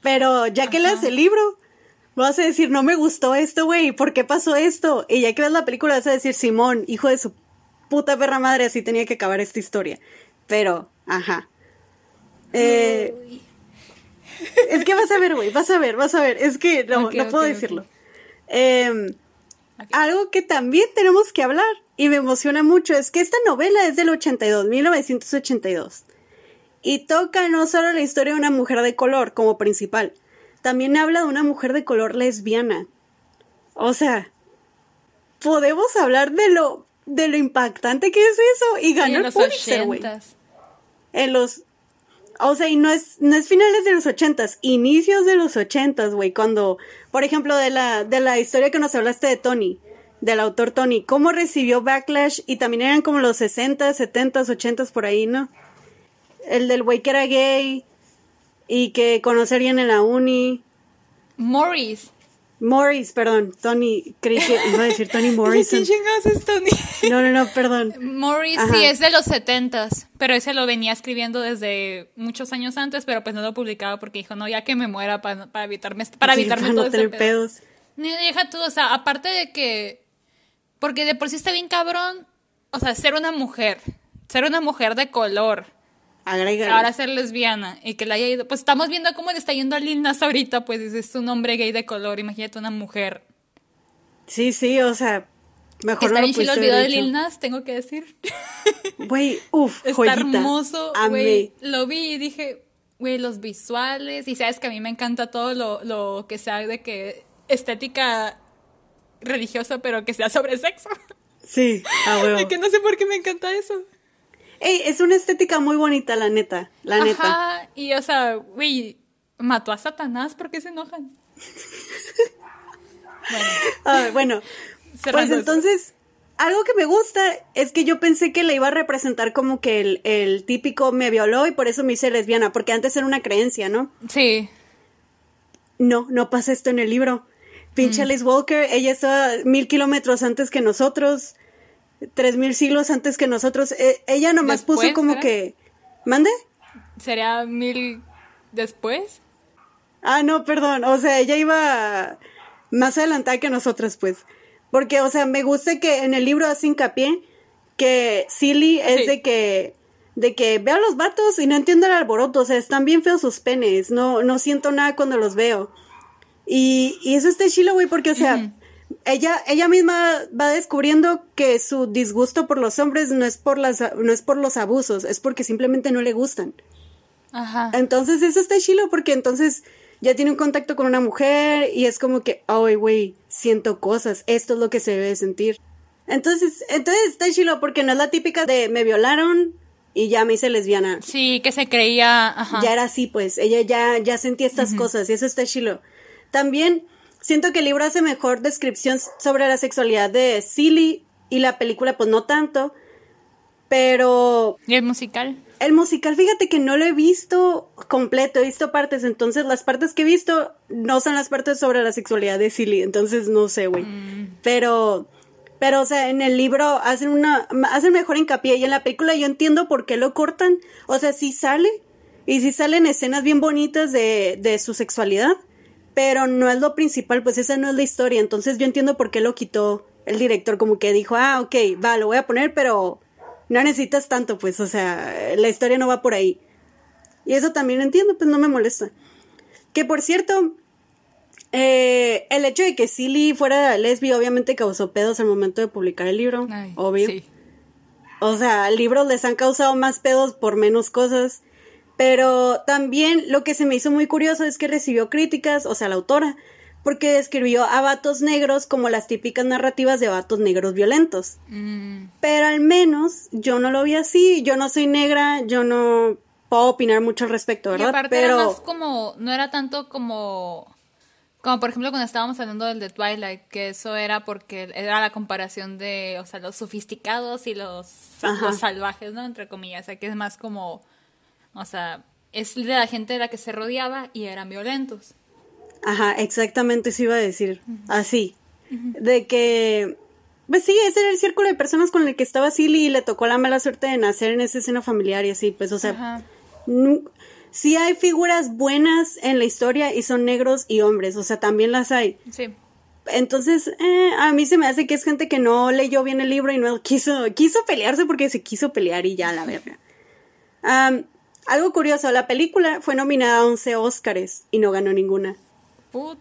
Pero ya que leas el libro, vas a decir, no me gustó esto, güey, ¿por qué pasó esto? Y ya que ves la película, vas a decir, Simón, hijo de su puta perra madre, así tenía que acabar esta historia. Pero, ajá. Eh, es que vas a ver, güey, vas a ver, vas a ver. Es que no, no puedo decirlo. Eh, algo que también tenemos que hablar y me emociona mucho es que esta novela es del 82, 1982. Y toca no solo la historia de una mujer de color como principal, también habla de una mujer de color lesbiana. O sea, podemos hablar de lo de lo impactante que es eso y ganó el Pulitzer, güey. En los o sea, y no es, no es finales de los ochentas, inicios de los ochentas, güey, cuando, por ejemplo, de la, de la historia que nos hablaste de Tony, del autor Tony, cómo recibió backlash y también eran como los 60, 70, 80 por ahí, ¿no? El del güey que era gay y que conocerían en la uni. Morris. Morris, perdón, Tony, creí que iba a decir Tony <laughs> Morrison. ¿Qué es Tony? No, no, no, perdón. Morris sí es de los setentas, pero ese lo venía escribiendo desde muchos años antes, pero pues no lo publicaba porque dijo, no, ya que me muera para, para evitarme, para evitarme todo no tener pedos. Deja tú, o sea, aparte de que, porque de por sí está bien cabrón, o sea, ser una mujer, ser una mujer de color, agrega. Ahora ser lesbiana y que le haya ido. Pues estamos viendo cómo le está yendo a Lil Nas ahorita, pues es un hombre gay de color. Imagínate una mujer. Sí, sí, o sea, mejor Está no bien lo chido el video de Lil. Nas, tengo que decir. <laughs> Güey, uff, Está joyita. hermoso, güey. Lo vi y dije, güey, los visuales. Y sabes que a mí me encanta todo lo, lo que sea de que estética religiosa, pero que sea sobre sexo. Sí, a <laughs> huevo. Y que no sé por qué me encanta eso. Ey, es una estética muy bonita, la neta, la neta. Ajá, y o sea, güey, mató a Satanás, ¿por qué se enojan? bueno, <laughs> Ah, bueno, pues entonces, algo que me gusta es que yo pensé que le iba a representar como que el, el típico me violó y por eso me hice lesbiana, porque antes era una creencia, ¿no? Sí, No, no pasa esto en el libro. Mm. Pinche Alice Walker, ella estaba mil kilómetros antes que nosotros, tres mil siglos antes que nosotros. Eh, ella nomás Después, puso como ¿será? que... ¿Mande? sería mil después. Ah, no, perdón. O sea, ella iba más adelantada que nosotras, pues. Porque, o sea, me gusta que en el libro hace hincapié que Silly es Sí. de que de que veo a los vatos y no entiendo el alboroto, o sea, están bien feos sus penes, no, no siento nada cuando los veo. Y, y eso está chilo, güey, porque, o sea, ella, ella misma va descubriendo que su disgusto por los hombres no es por las, no es por los abusos, es porque simplemente no le gustan. Ajá. Entonces eso está chilo porque entonces ya tiene un contacto con una mujer y es como que, ay, güey, siento cosas, esto es lo que se debe sentir. Entonces, entonces está chilo porque no es la típica de me violaron y ya me hice lesbiana. Sí, que se creía, ajá. Ya era así, pues, ella ya, ya sentía estas cosas y eso está chilo. También siento que el libro hace mejor descripción sobre la sexualidad de Silly y la película pues no tanto, pero ¿Y el musical? el musical, fíjate que no lo he visto completo, he visto partes, entonces las partes que he visto no son las partes sobre la sexualidad de Silly, entonces no sé, güey. Pero, pero, o sea, en el libro hacen una, hacen mejor hincapié y en la película yo entiendo por qué lo cortan, o sea, sí sale, y sí salen escenas bien bonitas de, de su sexualidad, pero no es lo principal, pues esa no es la historia, entonces yo entiendo por qué lo quitó el director, como que dijo, ah, ok, va, lo voy a poner, pero no necesitas tanto, pues, o sea, la historia no va por ahí. Y eso también entiendo, pues no me molesta. Que por cierto, eh, el hecho de que Silly fuera lesbi obviamente causó pedos al momento de publicar el libro, Ay, obvio. Sí. O sea, libros les han causado más pedos por menos cosas. Pero también lo que se me hizo muy curioso es que recibió críticas, o sea, la autora, porque describió a vatos negros como las típicas narrativas de vatos negros violentos. Mm, Pero al menos yo no lo vi así, yo no soy negra, yo no puedo opinar mucho al respecto, Y ¿verdad? aparte Pero era más como, no era tanto como, como por ejemplo cuando estábamos hablando del de Twilight, que eso era porque era la comparación de, o sea, los sofisticados y los, los salvajes, ¿no? Entre comillas, o sea, que es más como, o sea, es de la gente de la que se rodeaba y eran violentos. Ajá, exactamente eso iba a decir. Así. De que. Pues sí, ese era el círculo de personas con el que estaba Silly y le tocó la mala suerte de nacer en esa escena familiar y así, pues, o sea. Ajá. nu- sí hay figuras buenas en la historia y son negros y hombres, o sea, también las hay. Sí. Entonces, eh, a mí se me hace que es gente que no leyó bien el libro y no quiso, quiso pelearse porque se quiso pelear y ya, la verga. Am, algo curioso, la película fue nominada a 11 Óscares y no ganó ninguna. Put.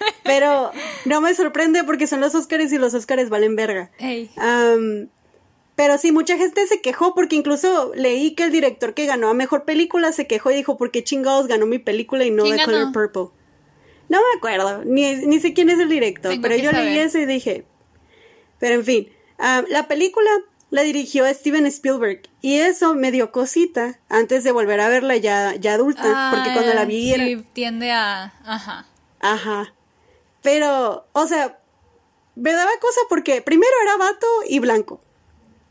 <laughs> Pero no me sorprende porque son los Óscares y los Óscares valen verga. Pero sí, mucha gente se quejó porque incluso leí que el director que ganó a mejor película se quejó y dijo, ¿por qué chingados ganó mi película y no ¿Quién The? Color Purple? No me acuerdo, ni, ni sé quién es el director, Tengo pero yo leí eso y dije... Pero en fin, la película la dirigió Steven Spielberg y eso me dio cosita antes de volver a verla ya, ya adulta, porque cuando la vi Ah, era... sí, tiende a, ajá. Ajá. Pero, o sea, me daba cosa porque primero era vato y blanco.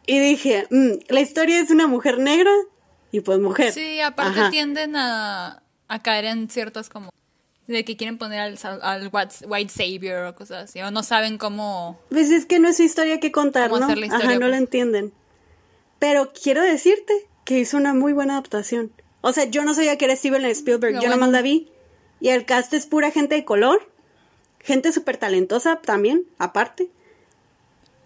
Y dije, mm, la historia es una mujer negra y pues mujer. Sí, aparte Ajá. tienden a, a caer en ciertas como de que quieren poner al, white, savior o cosas así, o no saben cómo... Pues es que no es historia que contar, ¿Cómo ¿no? hacer la historia, Ajá, no pues? la entienden. Pero quiero decirte que hizo una muy buena adaptación. O sea, yo no sabía que era Steven Spielberg, yo nomás bueno. la vi. Y el cast es pura gente de color, gente súper talentosa también, aparte.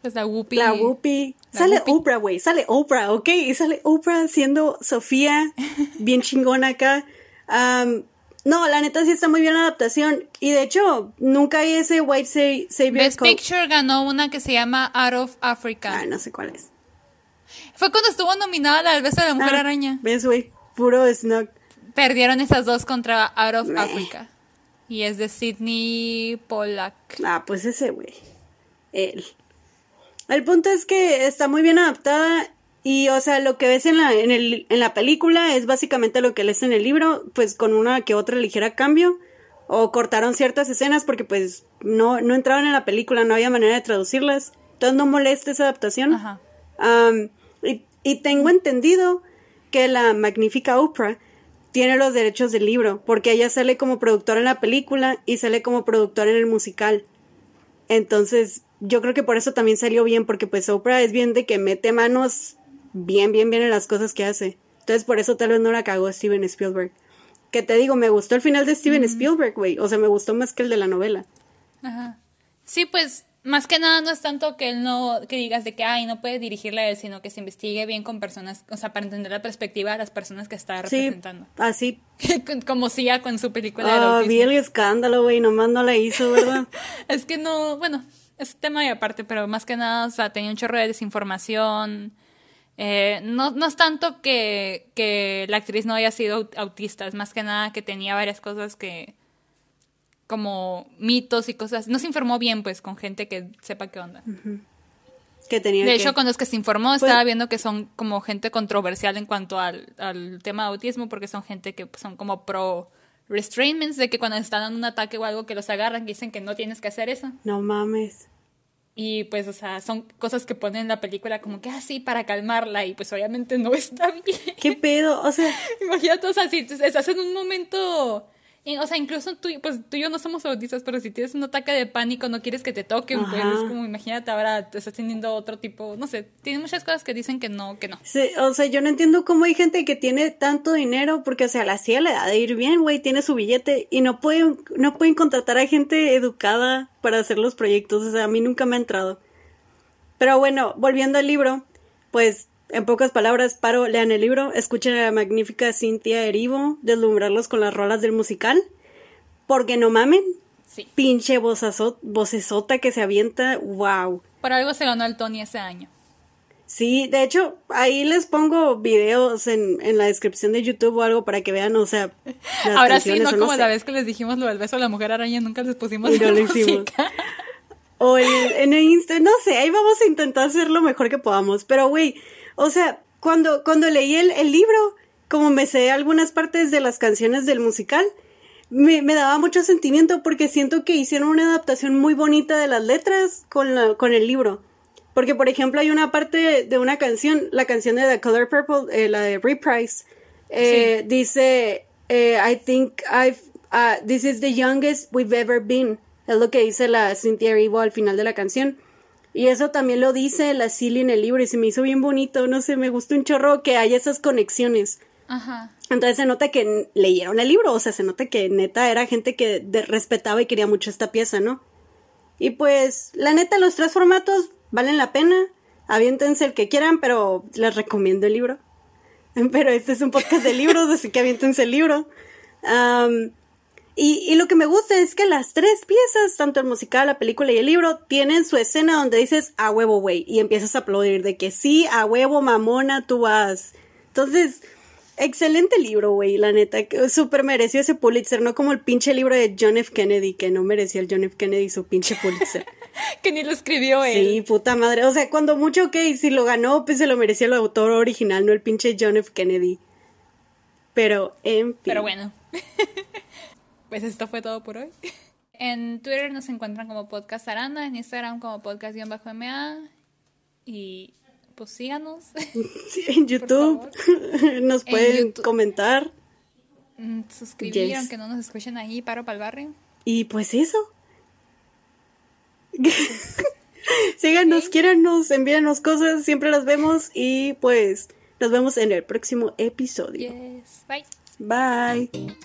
Pues la Whoopi. La Whoopi. La Sale Whoopi. Oprah, güey. Sale Oprah, ¿ok? Y sale Oprah siendo Sofía, <laughs> bien chingona acá. Am, no, la neta sí está muy bien la adaptación. Y de hecho, nunca hay ese White Sa- Savior Best Code. Picture ganó una que se llama Out of Africa. Ah, no sé cuál es. Fue cuando estuvo nominada al beso de la mujer Ah, araña. ¿Ves, güey? Puro snog. Perdieron esas dos contra Out of Meh. Africa. Y es de Sidney Pollack. Ah, pues ese güey. Él. El punto es que está muy bien adaptada y, o sea, lo que ves en la, en, el, en la película es básicamente lo que lees en el libro, pues con una que otra ligera cambio. O cortaron ciertas escenas porque pues no, no entraban en la película, no había manera de traducirlas. Entonces no molesta esa adaptación. Ajá. Y, y tengo entendido que la magnífica Oprah tiene los derechos del libro, porque ella sale como productora en la película y sale como productora en el musical. Entonces, yo creo que por eso también salió bien, porque pues Oprah es bien de que mete manos bien, bien, bien en las cosas que hace. Entonces, por eso tal vez no la cagó Steven Spielberg. Que te digo, me gustó el final de Steven Spielberg, güey. O sea, me gustó más que el de la novela. Ajá. Sí, pues más que nada no es tanto que él no, que digas de que, ay, no puede dirigirla a él, sino que se investigue bien con personas, o sea, para entender la perspectiva de las personas que está Sí, representando. así. <laughs> Como Sia con su película Ah, autismo. vi el escándalo, güey. Nomás no la hizo, ¿verdad? <laughs> Es que no, bueno, es tema y aparte, pero más que nada, o sea, tenía un chorro de desinformación. Eh, no, no es tanto que, que la actriz no haya sido aut- autista, es más que nada que tenía varias cosas que, como mitos y cosas. No se informó bien, pues, con gente que sepa qué onda. que tenía De que- hecho, con los que se informó, Pues- estaba viendo que son como gente controversial en cuanto al, al tema de autismo, porque son gente que son como pro restrainments, de que cuando están en un ataque o algo que los agarran, que dicen que no tienes que hacer eso. No mames. Y pues, o sea, son cosas que ponen en la película como que así para calmarla y pues obviamente no <laughs> está bien. ¿Qué pedo? O sea, <laughs> Imagínate, o sea, si estás en un momento, o sea, incluso tú, pues tú y yo no somos autistas, pero si tienes un ataque de pánico, no quieres que te toquen, pues Ajá. es como, imagínate ahora te estás teniendo otro tipo, no sé, tiene muchas cosas que dicen que no, que no. sí, o sea, yo no entiendo cómo hay gente que tiene tanto dinero, porque, o sea, la CIA le da de ir bien, güey, tiene su billete, y no pueden, no pueden contratar a gente educada para hacer los proyectos, o sea, a mí nunca me ha entrado. Pero bueno, volviendo al libro, pues, en pocas palabras, paro, lean el libro, escuchen a la magnífica Cintia Erivo, deslumbrarlos con las rolas del musical, porque no mamen, Sí. pinche vocesota que se avienta, wow. Por algo se ganó el Tony ese año. Sí, de hecho, ahí les pongo videos en, en la descripción de YouTube o algo para que vean, o sea, <laughs> las Ahora sí, no como sé. la vez que les dijimos lo del beso de la mujer araña, nunca les pusimos Y no lo hicimos. O el- en el Insta, no sé, ahí vamos a intentar hacer lo mejor que podamos. Pero, güey, o sea, cuando, cuando leí el, el libro, como me sé algunas partes de las canciones del musical, me, me daba mucho sentimiento porque siento que hicieron una adaptación muy bonita de las letras con, la, con el libro. Porque, por ejemplo, hay una parte de una canción, la canción de The Color Purple, eh, la de Reprise, eh, dice, eh, I think I've, uh, this is the youngest we've ever been. Es lo que dice la Cynthia Erivo al final de la canción. Y eso también lo dice la Silly en el libro y se me hizo bien bonito, no sé, me gustó un chorro que haya esas conexiones. Ajá. Entonces se nota que leyeron el libro, o sea, se nota que neta era gente que de- respetaba y quería mucho esta pieza, ¿no? Y pues, la neta, los tres formatos valen la pena. Aviéntense el que quieran, pero les recomiendo el libro. <laughs> Pero este es un podcast de libros, así que aviéntense el libro. Am, y, y lo que me gusta es que las tres piezas, tanto el musical, la película y el libro, tienen su escena donde dices a huevo, güey, y empiezas a aplaudir de que sí, a huevo, mamona, tú vas. Entonces, excelente libro, güey, la neta, que súper mereció ese Pulitzer, no como el pinche libro de John F. Kennedy, que no merecía el John F. Kennedy su pinche Pulitzer. <laughs> Que ni lo escribió él. Sí, puta madre. O sea, cuando mucho, ok, si lo ganó, pues se lo merecía el autor original, no el pinche John F. Kennedy. Pero, en fin. Pero bueno. <laughs> pues esto fue todo por hoy. <laughs> En Twitter nos encuentran como Podcast Aranda, en Instagram como podcast-ma. Y pues síganos. <laughs> Sí, en YouTube <laughs> nos En pueden YouTube. comentar. Mm, Suscribir, Yes. aunque no nos escuchen ahí, paro para el barrio. Y pues eso. Síganos, quiéranos, envíanos cosas, siempre las vemos y pues nos vemos en el próximo episodio. Yes. Bye. Bye.